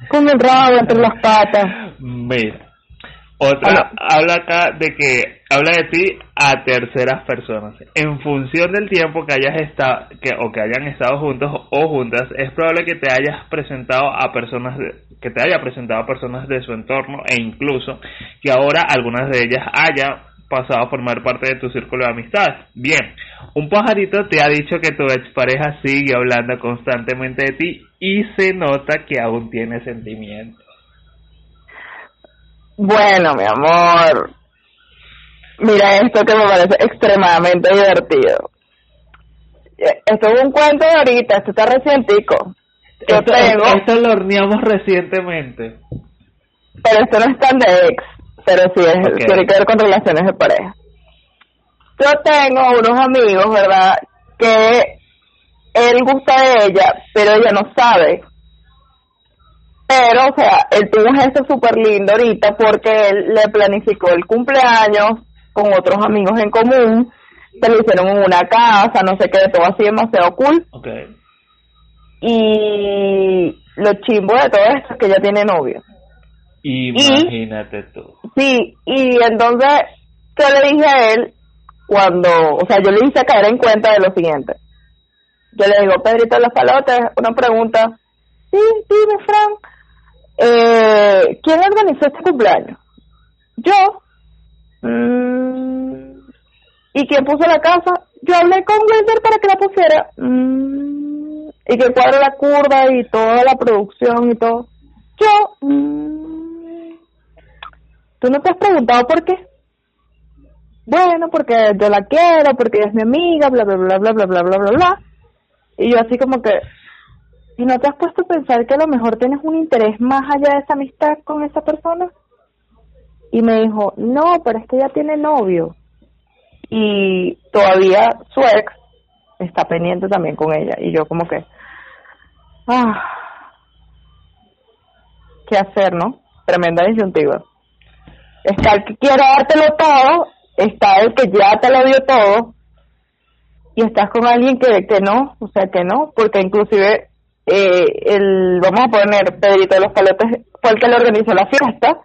Con el rabo entre las patas. Mira. Otra habla acá de que habla de ti a terceras personas. En función del tiempo que hayas estado que o que hayan estado juntos o juntas, es probable que te hayas presentado a personas que te haya presentado a personas de su entorno e incluso que ahora algunas de ellas haya pasado a formar parte de tu círculo de amistad. Bien, un pajarito te ha dicho que tu expareja sigue hablando constantemente de ti y se nota que aún tiene sentimientos. Bueno, mi amor, mira esto que me parece extremadamente divertido. Esto es un cuento de ahorita, esto está recientico. Yo esto, tengo... Esto lo horneamos recientemente. Pero esto no es tan de ex pero sí es, tiene que ver con relaciones de pareja. Yo tengo unos amigos, ¿verdad? Que él gusta de ella, pero ella no sabe. Pero, o sea, él tuvo un gesto súper lindo ahorita porque él le planificó el cumpleaños con otros amigos en común, se lo hicieron en una casa, no sé qué, todo así demasiado cool. Okay. Y lo chimbo de todo esto es que ella tiene novio. Imagínate tú. Sí, y entonces yo le dije a él, cuando, o sea, yo le hice caer en cuenta de lo siguiente. Yo le digo, Pedrito de los Palotes, una pregunta. Sí, dime, Frank. Eh, ¿Quién organizó este cumpleaños? Yo. Mm, ¿Y quién puso la casa? Yo hablé con Wilder para que la pusiera. Mm, y que cuadro la curva y toda la producción y todo. Yo, mm, ¿tú no te has preguntado por qué? Bueno, porque yo la quiero, porque ella es mi amiga, bla, bla, bla, bla, bla, bla, bla, bla, bla. Y yo así como que, ¿y no te has puesto a pensar que a lo mejor tienes un interés más allá de esa amistad con esa persona? Y me dijo, no, pero es que ella tiene novio. Y todavía su ex está pendiente también con ella. Y yo como que, ah, ¿qué hacer, no? Tremenda disyuntiva. Está el que quiere dártelo todo, está el que ya te lo dio todo, y estás con alguien que, no, o sea, que no, porque inclusive eh, el, vamos a poner, Pedrito de los Palotes fue el que le organizó la fiesta,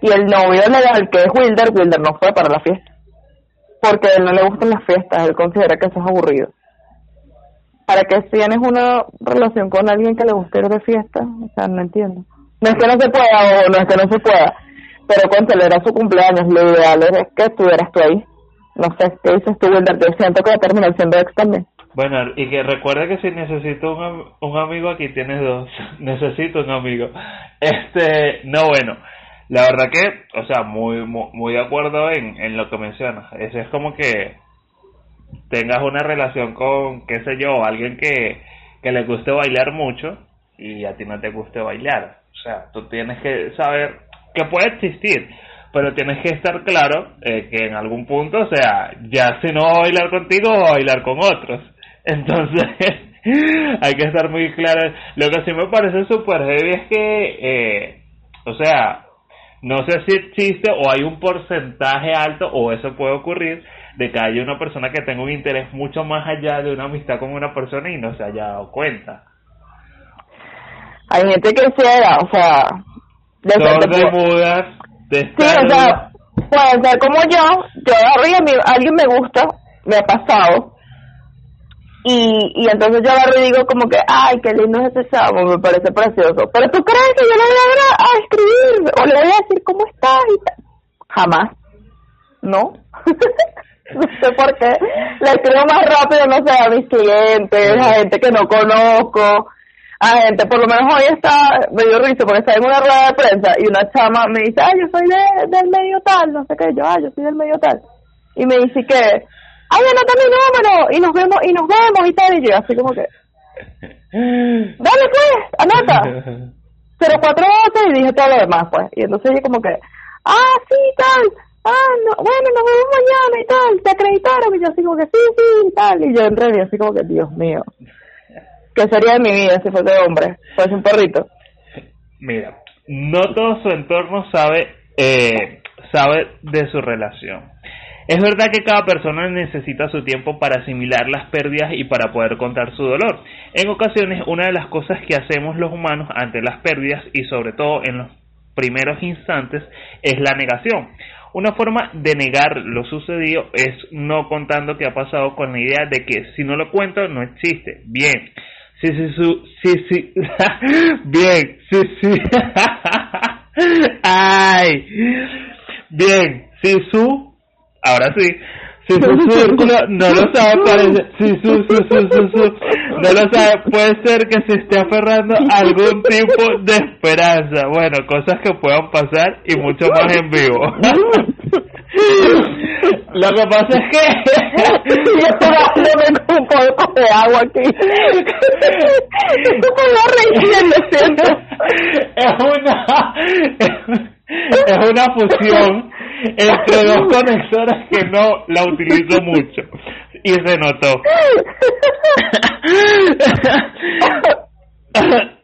y el novio legal, que es Wilder, Wilder no fue para la fiesta, porque a él no le gustan las fiestas, él considera que eso es aburrido. ¿Para qué tienes una relación con alguien que le guste ir de fiesta? O sea, no entiendo. No es que no se pueda o no es que no se pueda, pero cuando era su cumpleaños, lo ideal es que estuvieras tú ahí. No sé, ¿qué dices tú, Wilder? Yo siento que va a terminar ex también. Bueno, y que recuerde que si necesito un, un amigo, aquí tienes dos. *laughs* necesito un amigo. Este, no, bueno, la verdad que, o sea, muy, muy, muy de acuerdo en, en lo que mencionas. Eso es como que tengas una relación con, qué sé yo, alguien que, que le guste bailar mucho y a ti no te guste bailar. O sea, tú tienes que saber que puede existir, pero tienes que estar claro eh, que en algún punto, o sea, ya si no bailar contigo, bailar con otros. *laughs* Entonces, *laughs* hay que estar muy claro. Lo que sí me parece súper heavy es que, eh, o sea, no sé si existe o hay un porcentaje alto, o eso puede ocurrir, de que haya una persona que tenga un interés mucho más allá de una amistad con una persona y no se haya dado cuenta. Hay gente que ciega, o sea, de mudas, de Sí, o sea, puede ser como yo, yo agarro y a mí, alguien me gusta, me ha pasado, y, y entonces yo agarro y digo como que, ay, qué lindo es ese chavo, me parece precioso. Pero tú crees que yo le voy a, a escribir o le voy a decir cómo estás y tal. Jamás. ¿No? *laughs* no sé por qué. Le escribo más rápido, no sé, a mis clientes, a gente que no conozco, a gente, por lo menos hoy está medio risa porque está en una rueda de prensa y una chama me dice, ay, yo soy de, del medio tal, no sé qué, yo, ah, yo soy del medio tal. Y me dice que, ay, anota mi número y nos vemos, y nos vemos y tal, y yo así como que, dale pues, anota. 0412 y dije todo lo demás, pues. Y entonces ella como que, ah, sí, tal, ah, no, bueno, nos vemos mañana y tal, te acreditaron, y yo así como que sí, sí, y tal, y yo entré así como que, Dios mío, ¿qué sería de mi vida si fuese hombre? Fuese un perrito. Mira, no todo su entorno sabe, eh, sabe de su relación. Es verdad que cada persona necesita su tiempo para asimilar las pérdidas y para poder contar su dolor. En ocasiones, una de las cosas que hacemos los humanos ante las pérdidas y sobre todo en los primeros instantes es la negación. Una forma de negar lo sucedido es no contando qué ha pasado con la idea de que si no lo cuento no existe. Bien. Sí, sí, su, sí, sí. *laughs* Bien. Sí, sí. *laughs* Ay. Bien. Sí, su. Ahora sí. Si su círculo no lo sabe, parece. Si su, su, su, su, su, no lo sabe, puede ser que se esté aferrando a algún tipo de esperanza. Bueno, cosas que puedan pasar y mucho más en vivo. *laughs* Lo que pasa es que. *laughs* Yo estoy con un poco de agua aquí. Estoy siento. Es una. Es una fusión entre dos conexoras que no la utilizo mucho. Y se notó. *laughs*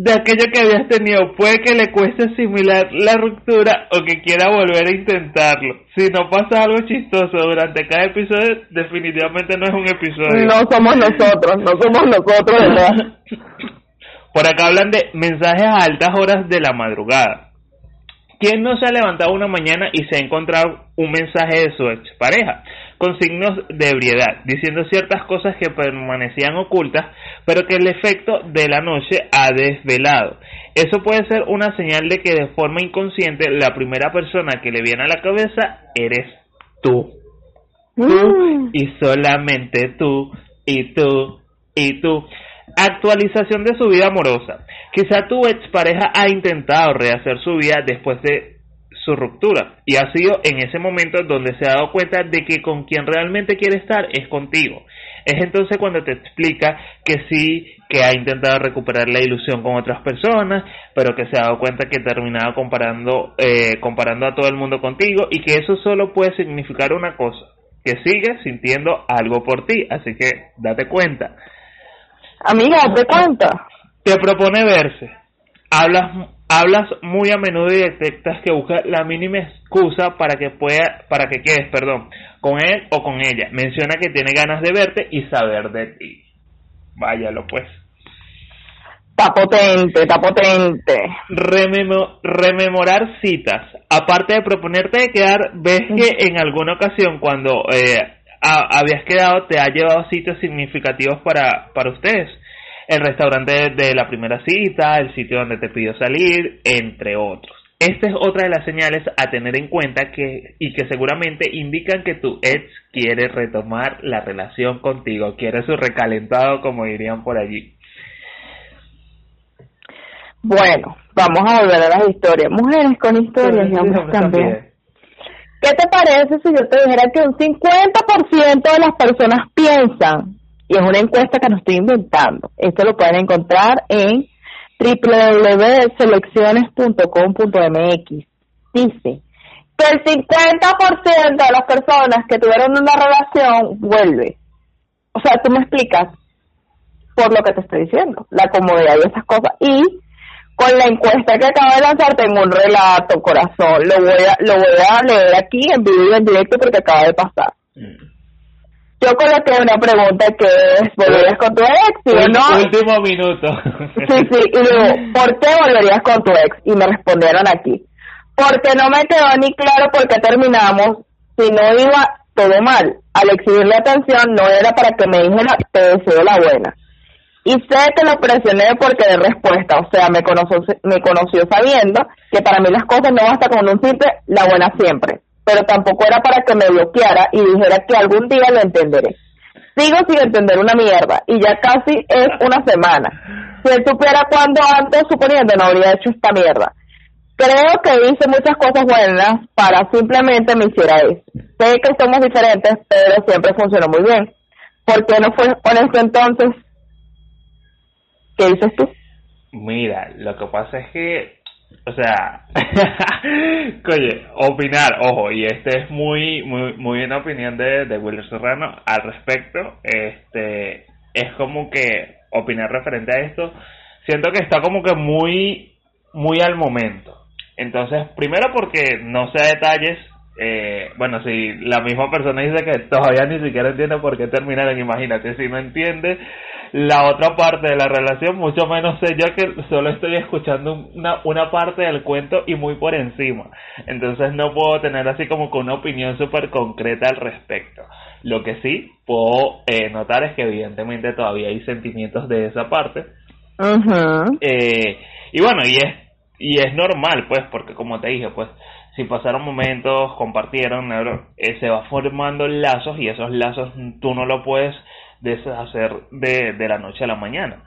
De aquello que habías tenido, puede que le cueste asimilar la ruptura o que quiera volver a intentarlo. Si no pasa algo chistoso durante cada episodio, definitivamente no es un episodio. No somos nosotros, no somos nosotros, ¿verdad? *laughs* Por acá hablan de mensajes a altas horas de la madrugada. ¿Quién no se ha levantado una mañana y se ha encontrado un mensaje de su expareja con signos de ebriedad, diciendo ciertas cosas que permanecían ocultas, pero que el efecto de la noche ha desvelado? Eso puede ser una señal de que de forma inconsciente la primera persona que le viene a la cabeza eres tú. Tú mm. y solamente tú y tú y tú. Actualización de su vida amorosa. Quizá tu expareja ha intentado rehacer su vida después de su ruptura y ha sido en ese momento donde se ha dado cuenta de que con quien realmente quiere estar es contigo. Es entonces cuando te explica que sí, que ha intentado recuperar la ilusión con otras personas, pero que se ha dado cuenta que terminaba comparando, eh, comparando a todo el mundo contigo y que eso solo puede significar una cosa, que sigue sintiendo algo por ti, así que date cuenta. Amiga, date cuenta. Te propone verse. Hablas, hablas muy a menudo y detectas que busca la mínima excusa para que pueda, para que quedes, perdón, con él o con ella. Menciona que tiene ganas de verte y saber de ti. Váyalo pues. Está potente, está potente. rememorar citas. Aparte de proponerte quedar, ves que en alguna ocasión cuando eh, habías quedado te ha llevado sitios significativos para, para ustedes. El restaurante de la primera cita, el sitio donde te pidió salir, entre otros. Esta es otra de las señales a tener en cuenta que, y que seguramente indican que tu ex quiere retomar la relación contigo, quiere su recalentado, como dirían por allí. Bueno, vamos a volver a las historias. Mujeres con historias y hombres también. ¿Qué te parece si yo te dijera que un 50% de las personas piensan, y es una encuesta que no estoy inventando, esto lo pueden encontrar en www.selecciones.com.mx dice que el 50% de las personas que tuvieron una relación vuelve. O sea, tú me explicas por lo que te estoy diciendo, la comodidad y esas cosas. Y con la encuesta que acabo de lanzar tengo un relato, corazón. Lo voy a, lo voy a leer aquí en vivo y en directo porque acaba de pasar. Mm yo coloqué una pregunta que es, ¿volverías con tu ex? ¿Sí o no? Último minuto. Sí, sí, y digo, ¿por qué volverías con tu ex? Y me respondieron aquí. Porque no me quedó ni claro por qué terminamos, si no iba todo mal. Al exigirle atención no era para que me dijera, te deseo la buena. Y sé que lo presioné porque de respuesta, o sea, me conoció, me conoció sabiendo que para mí las cosas no basta con un simple, la buena siempre pero tampoco era para que me bloqueara y dijera que algún día lo entenderé. Sigo sin entender una mierda y ya casi es una semana. Si él supiera cuando antes, suponiendo, no habría hecho esta mierda. Creo que hice muchas cosas buenas para simplemente me hiciera eso. Sé que somos diferentes, pero siempre funcionó muy bien. ¿Por qué no fue honesto entonces? ¿Qué dices tú? Mira, lo que pasa es que o sea, *laughs* oye, opinar, ojo, y este es muy, muy, muy una opinión de, de Serrano al respecto, este, es como que opinar referente a esto, siento que está como que muy, muy al momento. Entonces, primero porque no sé detalles, eh, bueno, si la misma persona dice que todavía ni siquiera entiende por qué terminaron, imagínate, si no entiende la otra parte de la relación, mucho menos sé yo que solo estoy escuchando una, una parte del cuento y muy por encima. Entonces no puedo tener así como con una opinión súper concreta al respecto. Lo que sí puedo eh, notar es que evidentemente todavía hay sentimientos de esa parte. eh, y bueno, y es, y es normal, pues, porque como te dije, pues, si pasaron momentos, compartieron, eh, se va formando lazos y esos lazos tú no lo puedes deshacer de, de la noche a la mañana.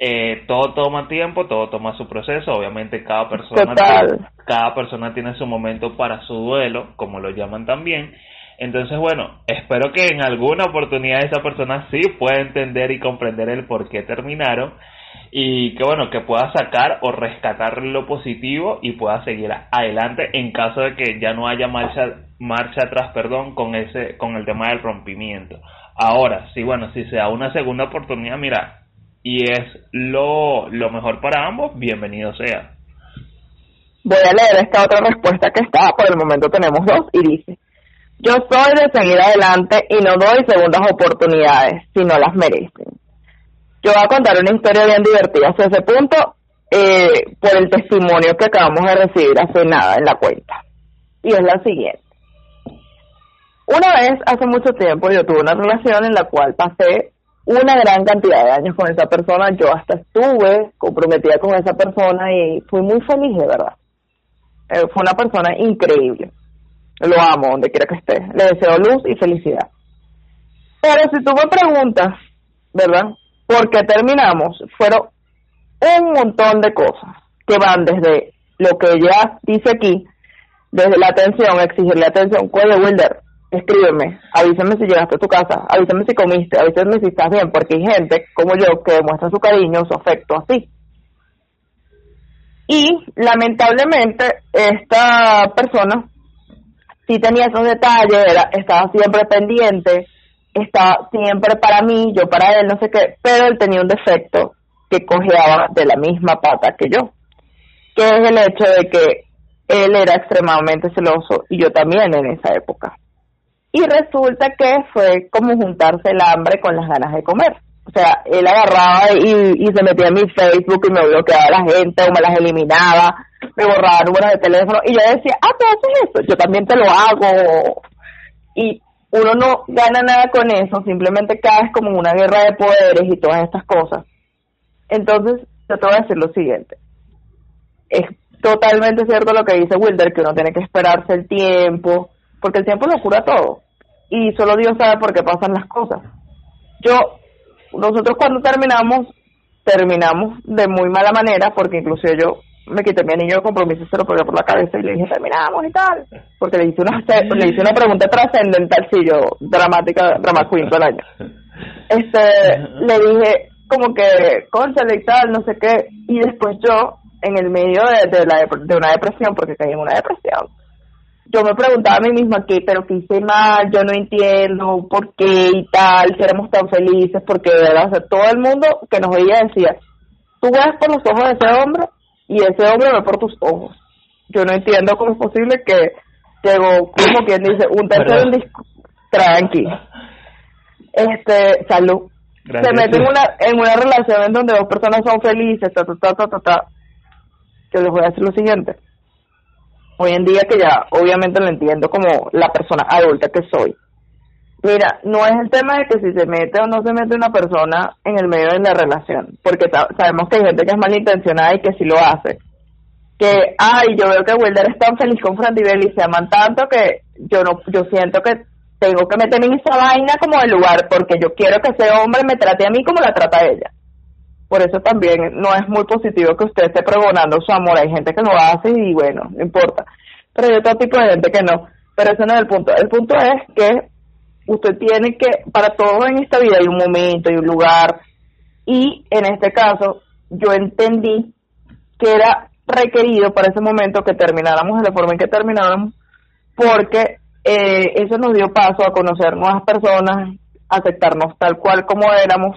Eh, todo toma tiempo, todo toma su proceso, obviamente cada persona, tiene, cada persona tiene su momento para su duelo, como lo llaman también. Entonces, bueno, espero que en alguna oportunidad esa persona sí pueda entender y comprender el por qué terminaron y que bueno, que pueda sacar o rescatar lo positivo y pueda seguir adelante en caso de que ya no haya marcha marcha atrás, perdón, con ese con el tema del rompimiento. Ahora, sí, bueno, si se da una segunda oportunidad, mira, y es lo, lo mejor para ambos, bienvenido sea. Voy a leer esta otra respuesta que está, por el momento tenemos dos, y dice, yo soy de seguir adelante y no doy segundas oportunidades si no las merecen. Yo voy a contar una historia bien divertida hacia ese punto eh, por el testimonio que acabamos de recibir hace nada en la cuenta. Y es la siguiente. Una vez, hace mucho tiempo, yo tuve una relación en la cual pasé una gran cantidad de años con esa persona. Yo hasta estuve comprometida con esa persona y fui muy feliz, de verdad. Eh, fue una persona increíble. Lo amo donde quiera que esté. Le deseo luz y felicidad. Pero si tú me preguntas, ¿verdad? ¿Por qué terminamos? Fueron un montón de cosas que van desde lo que ella dice aquí, desde la atención, exigirle atención. Oye, Wilder, escríbeme, avísame si llegaste a tu casa, avísame si comiste, avísame si estás bien, porque hay gente como yo que demuestra su cariño, su afecto así. Y lamentablemente esta persona sí tenía esos detalles, era, estaba siempre pendiente, estaba siempre para mí, yo para él, no sé qué, pero él tenía un defecto que cojeaba de la misma pata que yo, que es el hecho de que él era extremadamente celoso y yo también en esa época. Y resulta que fue como juntarse el hambre con las ganas de comer. O sea, él agarraba y, y se metía en mi Facebook y me bloqueaba a la gente o me las eliminaba, me borraba números de teléfono y yo decía, ah, tú haces eso, yo también te lo hago. Y uno no gana nada con eso, simplemente caes como una guerra de poderes y todas estas cosas. Entonces, yo te voy a decir lo siguiente. Es totalmente cierto lo que dice Wilder, que uno tiene que esperarse el tiempo, porque el tiempo lo cura todo. Y solo Dios sabe por qué pasan las cosas. Yo, nosotros cuando terminamos, terminamos de muy mala manera, porque incluso yo me quité mi anillo de compromiso, se lo por la cabeza y le dije, terminamos y tal. Porque le hice una, le hice una pregunta trascendental, sí, yo, dramática, drama queen todo el año. *laughs* Este, le dije, como que, conchale y tal, no sé qué. Y después yo, en el medio de, de, la, de una depresión, porque caí en una depresión, yo me preguntaba a mí misma qué, pero qué hice mal, yo no entiendo por qué y tal, si éramos tan felices, porque de verdad, o sea, todo el mundo que nos veía decía, tú ves por los ojos de ese hombre y ese hombre ve por tus ojos. Yo no entiendo cómo es posible que llegó, como quien dice, un tercer disco, tranqui. Este, salud. Se mete en una, en una relación en donde dos personas son felices, ta, ta, ta, ta, ta, ta. Yo les voy a decir lo siguiente hoy en día que ya obviamente lo entiendo como la persona adulta que soy. Mira, no es el tema de que si se mete o no se mete una persona en el medio de la relación, porque sabemos que hay gente que es malintencionada y que sí lo hace. Que, ay, yo veo que Wilder es tan feliz con Fran y se aman tanto que yo no, yo siento que tengo que meterme en esa vaina como de lugar, porque yo quiero que ese hombre me trate a mí como la trata ella. Por eso también no es muy positivo que usted esté pregonando su amor. Hay gente que lo hace y bueno, no importa. Pero hay otro tipo de gente que no. Pero ese no es el punto. El punto es que usted tiene que, para todo en esta vida hay un momento, y un lugar. Y en este caso, yo entendí que era requerido para ese momento que termináramos de la forma en que termináramos, porque eh, eso nos dio paso a conocer nuevas personas, aceptarnos tal cual como éramos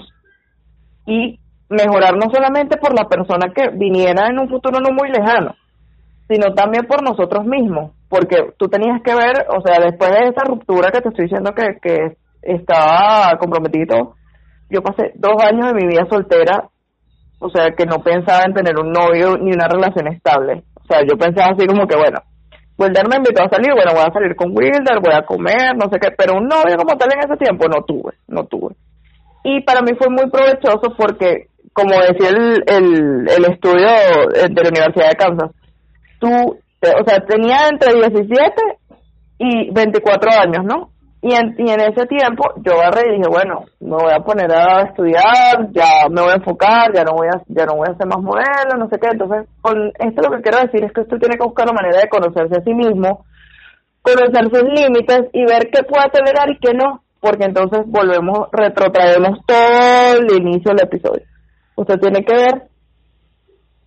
y mejorar no solamente por la persona que viniera en un futuro no muy lejano, sino también por nosotros mismos, porque tú tenías que ver, o sea, después de esa ruptura que te estoy diciendo que, que estaba comprometido, yo pasé dos años de mi vida soltera, o sea, que no pensaba en tener un novio ni una relación estable. O sea, yo pensaba así como que, bueno, Wilder me invitó a salir, bueno, voy a salir con Wilder, voy a comer, no sé qué, pero un novio como tal en ese tiempo no tuve, no tuve. Y para mí fue muy provechoso porque como decía el, el, el estudio de la Universidad de Kansas, tú, o sea, tenía entre 17 y 24 años, ¿no? Y en, y en ese tiempo yo agarré y dije, bueno, me voy a poner a estudiar, ya me voy a enfocar, ya no voy a, ya no voy a hacer más modelos, no sé qué. Entonces, con esto lo que quiero decir es que usted tiene que buscar una manera de conocerse a sí mismo, conocer sus límites y ver qué puede tolerar y qué no, porque entonces volvemos, retrotraemos todo el inicio del episodio. Usted tiene que ver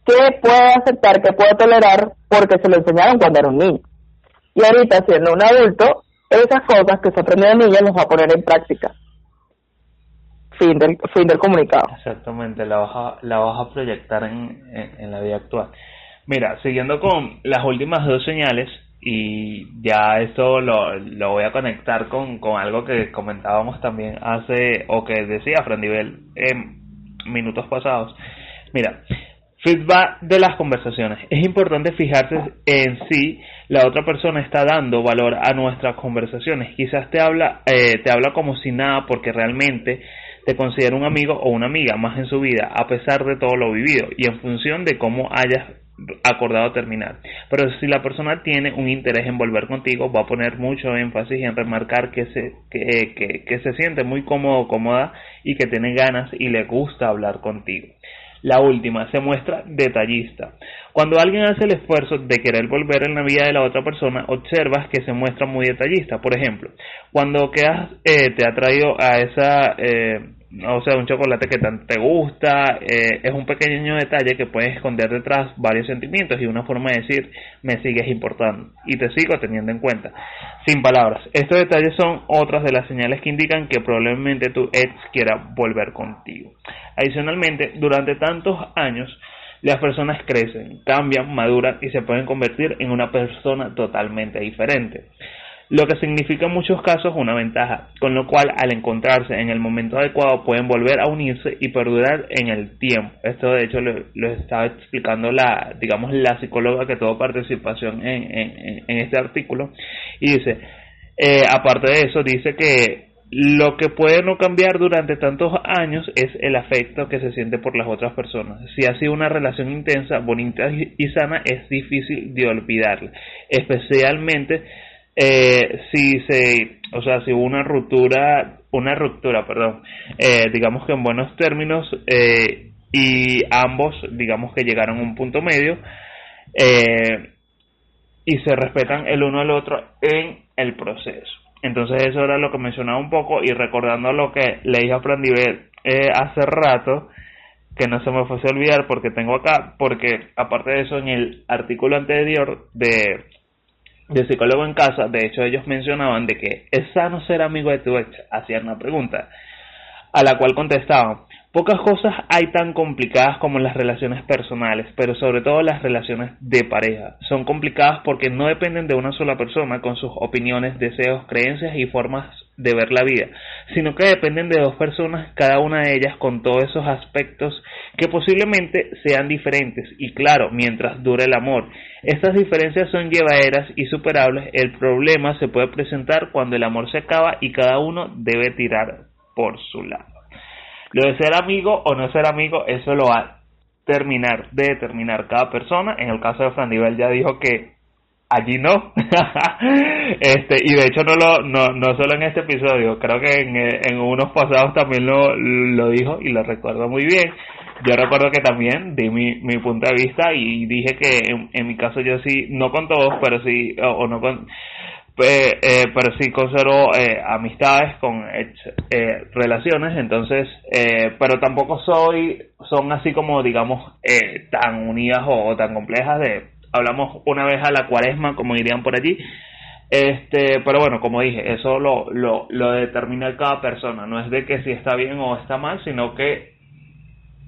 qué puede aceptar, qué puede tolerar, porque se lo enseñaron cuando era un niño. Y ahorita, siendo un adulto, esas cosas que se aprenden de niña las va a poner en práctica. Fin del, fin del comunicado. Exactamente, la vas a, la vas a proyectar en, en, la vida actual. Mira, siguiendo con las últimas dos señales, y ya esto lo, lo voy a conectar con, con algo que comentábamos también hace, o que decía Fran Nivel en minutos pasados. Mira, feedback de las conversaciones. Es importante fijarse en si la otra persona está dando valor a nuestras conversaciones. Quizás te habla, eh, te habla como si nada porque realmente te considera un amigo o una amiga más en su vida, a pesar de todo lo vivido y en función de cómo hayas acordado terminar. Pero si la persona tiene un interés en volver contigo, va a poner mucho énfasis en remarcar que se, que, que, que se siente muy cómodo, cómoda y que tiene ganas y le gusta hablar contigo. La última, se muestra detallista. Cuando alguien hace el esfuerzo de querer volver en la vida de la otra persona, observas que se muestra muy detallista. Por ejemplo, cuando quedas, eh, te ha traído a esa eh, o sea, un chocolate que tanto te gusta, eh, es un pequeño detalle que puedes esconder detrás varios sentimientos y una forma de decir, me sigues importando y te sigo teniendo en cuenta. Sin palabras, estos detalles son otras de las señales que indican que probablemente tu ex quiera volver contigo. Adicionalmente, durante tantos años, las personas crecen, cambian, maduran y se pueden convertir en una persona totalmente diferente lo que significa en muchos casos una ventaja, con lo cual al encontrarse en el momento adecuado pueden volver a unirse y perdurar en el tiempo. Esto de hecho lo, estaba explicando la, digamos, la psicóloga que tuvo participación en, en, este artículo y dice, eh, aparte de eso, dice que lo que puede no cambiar durante tantos años es el afecto que se siente por las otras personas. Si ha sido una relación intensa, bonita y sana, es difícil de olvidarla, especialmente eh, si se, o sea, si hubo una ruptura, una ruptura, perdón, eh, digamos que en buenos términos, eh, y ambos, digamos que llegaron a un punto medio, eh, y se respetan el uno al otro en el proceso. Entonces eso era lo que mencionaba un poco y recordando lo que le dije a Frandivel eh, hace rato, que no se me fuese a olvidar porque tengo acá, porque aparte de eso en el artículo anterior de de psicólogo en casa, de hecho ellos mencionaban de que es sano ser amigo de tu ex, hacían una pregunta, a la cual contestaban, pocas cosas hay tan complicadas como las relaciones personales, pero sobre todo las relaciones de pareja. Son complicadas porque no dependen de una sola persona con sus opiniones, deseos, creencias y formas de ver la vida, sino que dependen de dos personas, cada una de ellas con todos esos aspectos que posiblemente sean diferentes y claro, mientras dure el amor. Estas diferencias son llevaderas y superables, el problema se puede presentar cuando el amor se acaba y cada uno debe tirar por su lado. Lo de ser amigo o no ser amigo, eso lo va a terminar de determinar cada persona. En el caso de Fran ya dijo que allí no. *laughs* este, y de hecho no lo, no, no solo en este episodio, creo que en, en unos pasados también lo, lo dijo y lo recuerdo muy bien. Yo recuerdo que también di mi, mi punto de vista y dije que en, en mi caso yo sí, no con todos, pero sí, o, no con, eh, pero sí conservo eh, amistades con eh, relaciones, entonces, eh, pero tampoco soy, son así como digamos eh, tan unidas o tan complejas de hablamos una vez a la cuaresma, como dirían por allí. Este, pero bueno, como dije, eso lo, lo, lo determina cada persona, no es de que si está bien o está mal, sino que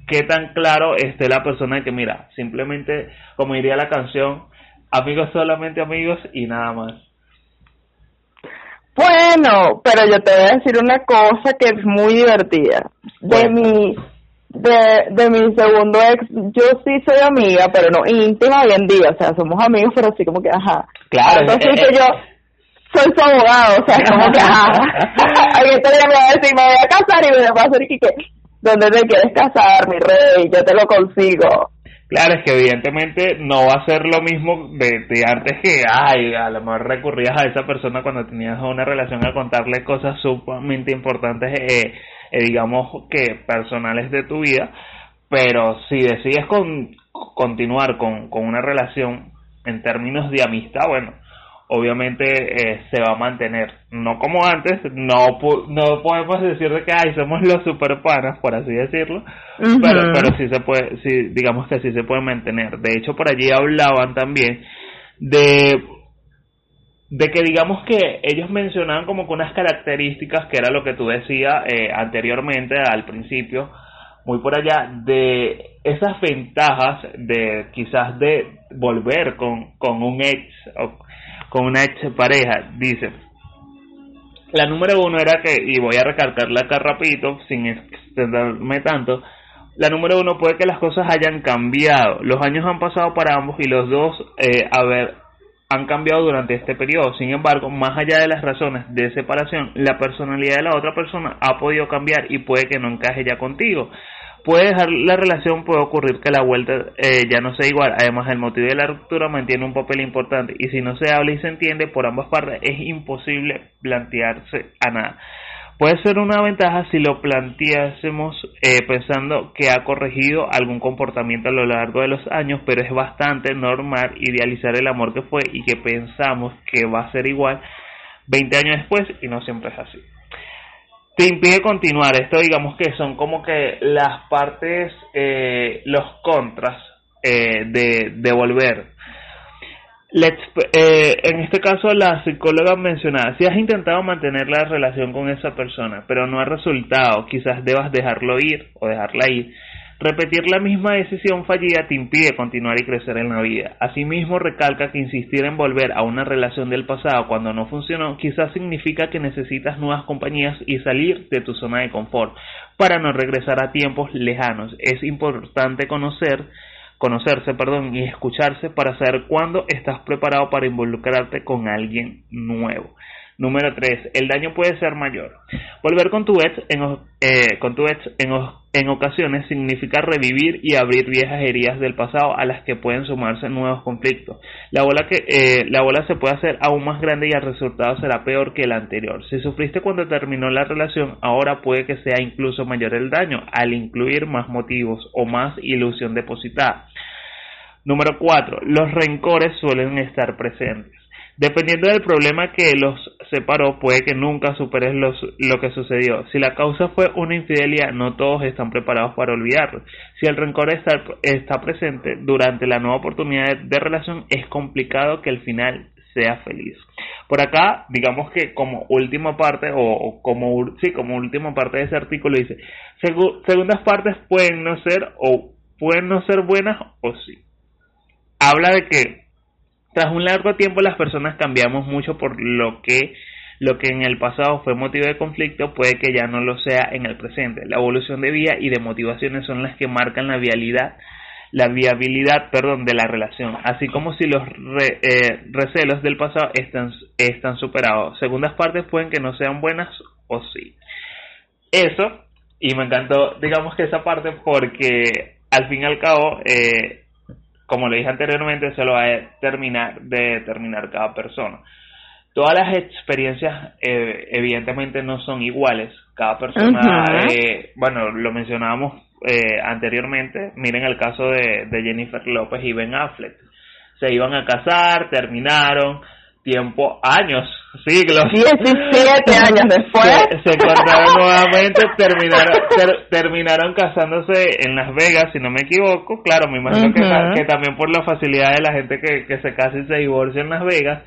qué tan claro esté la persona de que mira, simplemente, como diría la canción, amigos solamente amigos y nada más. Bueno, pero yo te voy a decir una cosa que es muy divertida. De mi de, de mi segundo ex, yo sí soy amiga, pero no íntima hoy en día, o sea, somos amigos, pero así como que, ajá. Claro. Entonces que yo soy su abogado, o sea, como que, ajá. *laughs* Alguien te me va a decir, me voy a casar y me va a decir que, ¿dónde te quieres casar, mi rey? Yo te lo consigo. Claro, es que evidentemente no va a ser lo mismo de, antes que, ay, a lo mejor recurrías a esa persona cuando tenías una relación a contarle cosas sumamente importantes, eh, eh, digamos que personales de tu vida, pero si decides con, continuar con, con una relación en términos de amistad, bueno, obviamente eh, se va a mantener. No como antes, no, no podemos decir de que ay, somos los super panas, por así decirlo, pero, pero sí se puede, sí, digamos que sí se puede mantener. De hecho, por allí hablaban también de de que digamos que ellos mencionaban como que unas características que era lo que tú decías eh, anteriormente al principio muy por allá de esas ventajas de quizás de volver con, con un ex o con una ex pareja dice la número uno era que y voy a recalcarla acá rapidito sin extenderme tanto la número uno puede que las cosas hayan cambiado los años han pasado para ambos y los dos eh, han cambiado durante este periodo. Sin embargo, más allá de las razones de separación, la personalidad de la otra persona ha podido cambiar y puede que no encaje ya contigo. Puede dejar la relación, puede ocurrir que la vuelta eh, ya no sea igual. Además, el motivo de la ruptura mantiene un papel importante y si no se habla y se entiende por ambas partes, es imposible plantearse a nada. Puede ser una ventaja si lo planteásemos eh, pensando que ha corregido algún comportamiento a lo largo de los años, pero es bastante normal idealizar el amor que fue y que pensamos que va a ser igual 20 años después y no siempre es así. Te impide continuar. Esto digamos que son como que las partes, eh, los contras eh, de, de volver. Eh, en este caso la psicóloga mencionaba, si has intentado mantener la relación con esa persona, pero no ha resultado, quizás debas dejarlo ir o dejarla ir. Repetir la misma decisión fallida te impide continuar y crecer en la vida. Asimismo, recalca que insistir en volver a una relación del pasado cuando no funcionó quizás significa que necesitas nuevas compañías y salir de tu zona de confort para no regresar a tiempos lejanos. Es importante conocer conocerse, perdón, y escucharse para saber cuándo estás preparado para involucrarte con alguien nuevo. Número 3. El daño puede ser mayor. Volver con tu ex en, eh, con tu ex en, ocasiones significa revivir y abrir viejas heridas del pasado a las que pueden sumarse nuevos conflictos. La bola, que, eh, la bola se puede hacer aún más grande y el resultado será peor que el anterior. Si sufriste cuando terminó la relación, ahora puede que sea incluso mayor el daño al incluir más motivos o más ilusión depositada. Número 4. Los rencores suelen estar presentes. Dependiendo del problema que los separó, puede que nunca superes los, lo que sucedió. Si la causa fue una infidelidad, no todos están preparados para olvidarlo. Si el rencor está, está presente durante la nueva oportunidad de, relación, es complicado que el final sea feliz. Por acá, digamos que como última parte, o, como, sí, como última parte de ese artículo dice, segundas partes pueden no ser o pueden no ser buenas o sí. Habla de que tras un largo tiempo las personas cambiamos mucho por lo que lo que en el pasado fue motivo de conflicto puede que ya no lo sea en el presente. La evolución de vida y de motivaciones son las que marcan la vialidad la viabilidad perdón, de la relación, así como si los eh, recelos del pasado están, están superados. Segundas partes pueden que no sean buenas o sí. Eso, y me encantó, digamos que esa parte porque al fin y al cabo eh, como le dije anteriormente, se lo va a terminar de determinar cada persona. Todas las experiencias eh, evidentemente no son iguales. Cada persona, eh, bueno, lo mencionábamos eh, anteriormente. Miren el caso de, de Jennifer López y Ben Affleck. Se iban a casar, terminaron, tiempo, años, siglos. 17 *laughs* años después. Se, se nuevamente, terminaron, terminaron casándose en Las Vegas, si no me equivoco. Claro, me imagino que, que, también por la facilidad de la gente que, que se casa y se divorcia en Las Vegas.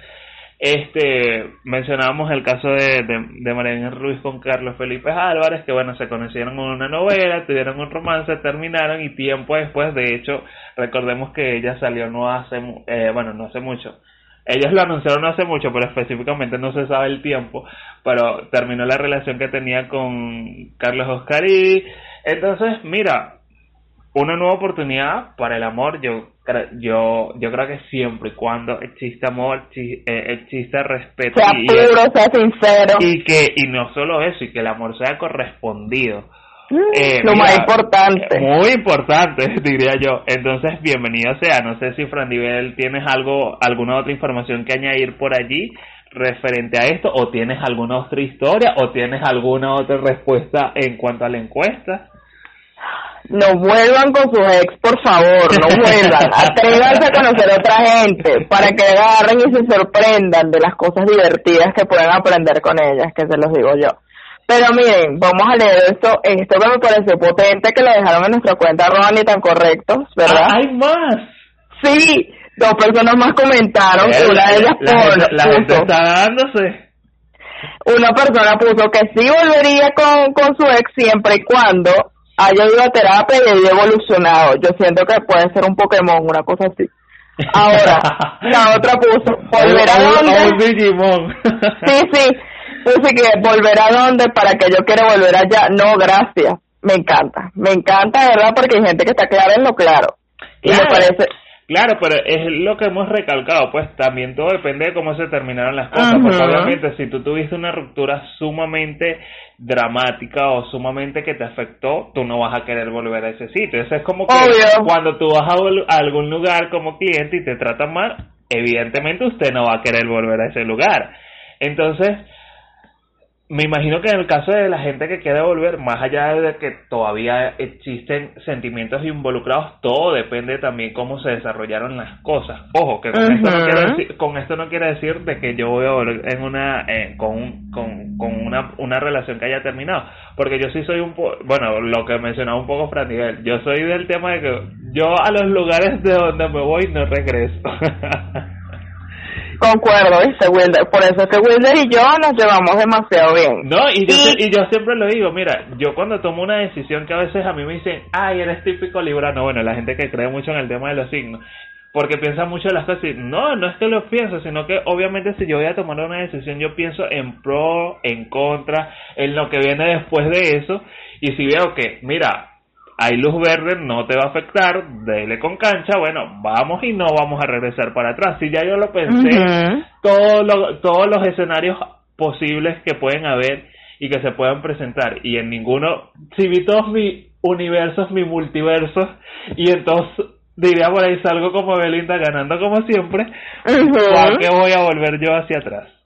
Este, mencionábamos el caso de, de, de María Ruiz con Carlos Felipe Álvarez, que bueno, se conocieron en una novela, tuvieron un romance, terminaron y tiempo después, de hecho, recordemos que ella salió no hace, eh, bueno, no hace mucho, ellos lo anunciaron hace mucho, pero específicamente no se sabe el tiempo, pero terminó la relación que tenía con Carlos Oscarí. Entonces, mira, una nueva oportunidad para el amor, yo yo yo creo que siempre y cuando existe amor, eh, existe respeto sea puro, sea sincero y que y no solo eso, y que el amor sea correspondido eh, lo más importante. Muy importante, *laughs* diría yo. Entonces, bienvenido sea. No sé si Fran Nivel tienes algo, alguna otra información que añadir por allí referente a esto, o tienes alguna otra historia, o tienes alguna otra respuesta en cuanto a la encuesta. No vuelvan con sus ex, por favor, no vuelvan. *laughs* Atrévanse a conocer a otra gente para que agarren y se sorprendan de las cosas divertidas que pueden aprender con ellas, que se los digo yo. Pero miren, vamos a leer esto. Esto que me pareció potente que lo dejaron en nuestra cuenta Ronnie tan correctos, ¿verdad? Ah, ¿Hay más? Sí, dos personas más comentaron. Eh, una de ellas la, gente está dándose. Una persona puso que sí volvería con, con su ex siempre y cuando haya ido a terapia y haya evolucionado. Yo siento que puede ser un Pokémon, una cosa así. Ahora, *laughs* la otra puso, ¿volverá a Digimon. sí, sí Dice que volver a dónde para que yo quiera volver allá. No, gracias. Me encanta. Me encanta, ¿verdad? Porque hay gente que está clara en lo claro. Y me parece Claro, pero es lo que hemos recalcado, pues también todo depende de cómo se terminaron las cosas, porque obviamente si tú tuviste una ruptura sumamente dramática o sumamente que te afectó, tú no vas a querer volver a ese sitio. Eso es como que cuando tú vas a, algún lugar como cliente y te tratan mal, evidentemente usted no va a querer volver a ese lugar. Entonces, me imagino que en el caso de la gente que quiere volver, más allá de que todavía existen sentimientos involucrados, todo depende también cómo se desarrollaron las cosas. Ojo, que con, esto, no quiere decir, con esto no quiere decir de que yo voy a volver en una, eh, con, con, con una, una relación que haya terminado, porque yo sí soy un poco, bueno, lo que mencionaba un poco Fran Miguel, yo soy del tema de que yo a los lugares de donde me voy no regreso. *laughs* Concuerdo, ¿viste, Wilder? Por eso es que Wilder y yo nos llevamos demasiado bien. No, y yo, y... yo siempre lo digo, mira, yo cuando tomo una decisión que a veces a mí me dicen, ay, eres típico librano, bueno, la gente que cree mucho en el tema de los signos, porque piensa mucho en las cosas y no, no es que lo pienso, sino que obviamente si yo voy a tomar una decisión, yo pienso en pro, en contra, en lo que viene después de eso, y si veo que, mira, hay luz verde, no te va a afectar, dele con cancha, bueno, vamos y no vamos a regresar para atrás. Si ya yo lo pensé, todos, todos los escenarios posibles que pueden haber y que se puedan presentar, y en ninguno, si vi todos mis universos, mis multiversos, y entonces diría por ahí salgo como Belinda ganando como siempre, ¿para qué voy a volver yo hacia atrás?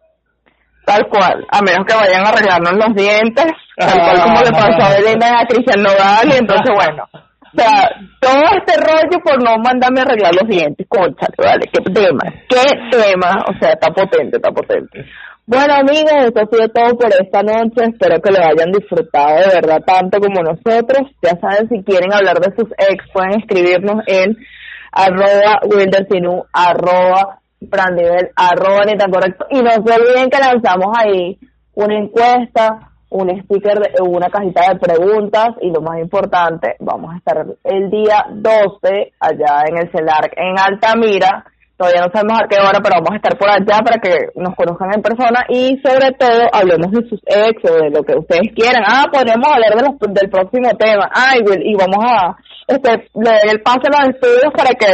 Tal cual, a menos que vayan a arreglarnos los dientes, tal cual como le pasó a Belinda y a Cristian Nodal, y entonces bueno, o sea, todo este rollo por no mandarme a arreglar los dientes, conchale, vale, qué tema, qué tema, o sea, está potente, está potente. Bueno amigos, esto ha sido todo por esta noche, espero que lo hayan disfrutado de verdad tanto como nosotros, ya saben si quieren hablar de sus ex pueden escribirnos en arroba wildersinu arroba Nivel, arroba ni tan correcto. Y no se olviden que lanzamos ahí una encuesta, un sticker, de, una cajita de preguntas y lo más importante, vamos a estar el día 12 allá en el CELARC en Altamira. Todavía no sabemos a qué hora, pero vamos a estar por allá para que nos conozcan en persona y sobre todo hablemos de sus ex o de lo que ustedes quieran. Ah, podemos hablar de del próximo tema. Ay, y vamos a este, le el pase a los estudios para que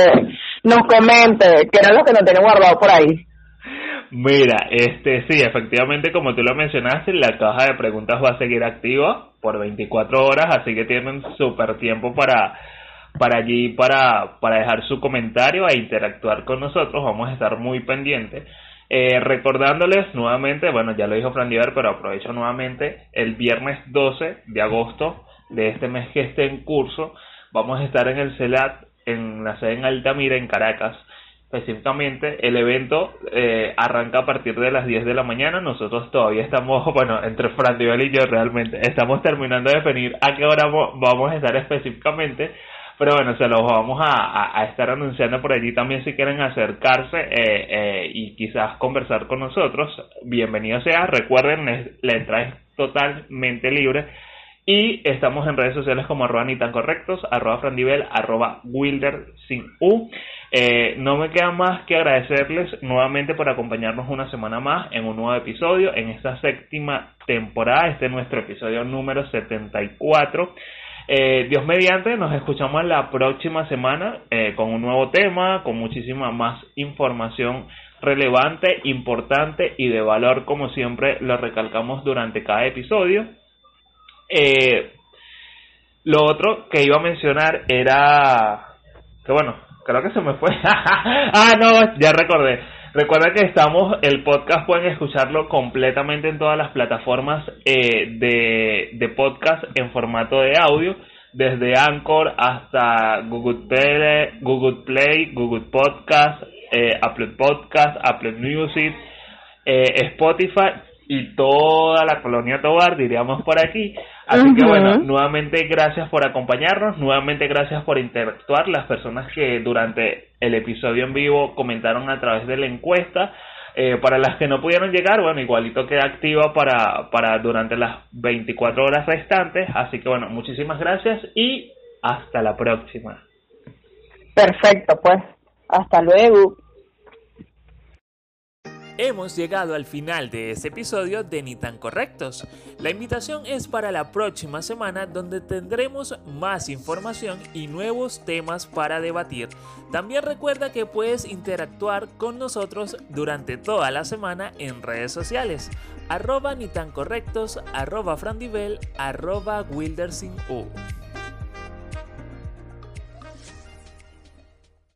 nos comente qué era lo que nos tiene guardado por ahí. Mira, este sí, efectivamente, como tú lo mencionaste, la caja de preguntas va a seguir activa por 24 horas, así que tienen súper tiempo para para allí para para dejar su comentario e interactuar con nosotros. Vamos a estar muy pendientes. Eh, recordándoles nuevamente, bueno, ya lo dijo Fran Diver, pero aprovecho nuevamente el viernes 12 de agosto de este mes que esté en curso. Vamos a estar en el CELAT en la sede en Altamira, en Caracas. Específicamente, el evento eh, arranca a partir de las 10 de la mañana. Nosotros todavía estamos, *laughs* bueno, entre Fran y yo realmente, estamos terminando de definir a qué hora vamos a estar específicamente. Pero bueno, se los vamos a, estar anunciando por allí también si quieren acercarse eh, eh, y quizás conversar con nosotros. Bienvenido sea. Recuerden, la entrada es totalmente libre y estamos en redes sociales como arroba ni tan correctos, arroba frandivel, arroba wilder sin u. Eh, no me queda más que agradecerles nuevamente por acompañarnos una semana más en un nuevo episodio, en esta séptima temporada, este es nuestro episodio número 74. Eh, Dios mediante, nos escuchamos la próxima semana eh, con un nuevo tema, con muchísima más información relevante, importante y de valor, como siempre lo recalcamos durante cada episodio. Eh, lo otro que iba a mencionar era que bueno, creo que se me fue. *laughs* ah, no, ya recordé. Recuerda que estamos, el podcast pueden escucharlo completamente en todas las plataformas eh, de, de podcast en formato de audio, desde Anchor hasta Google Play, Google, Play, Google Podcast, eh, Apple Podcast, Apple Music, eh, Spotify y toda la colonia Tobar, diríamos por aquí. Así que bueno, nuevamente gracias por acompañarnos, nuevamente gracias por interactuar, las personas que durante el episodio en vivo comentaron a través de la encuesta. Eh, para las que no pudieron llegar, bueno, igualito queda activa para, para durante las 24 horas restantes. Así que bueno, muchísimas gracias y hasta la próxima. Perfecto, pues. Hasta luego. Hemos llegado al final de este episodio de Ni tan correctos. La invitación es para la próxima semana donde tendremos más información y nuevos temas para debatir. También recuerda que puedes interactuar con nosotros durante toda la semana en redes sociales. Arroba ni tan correctos, arroba frandivel, arroba wildersin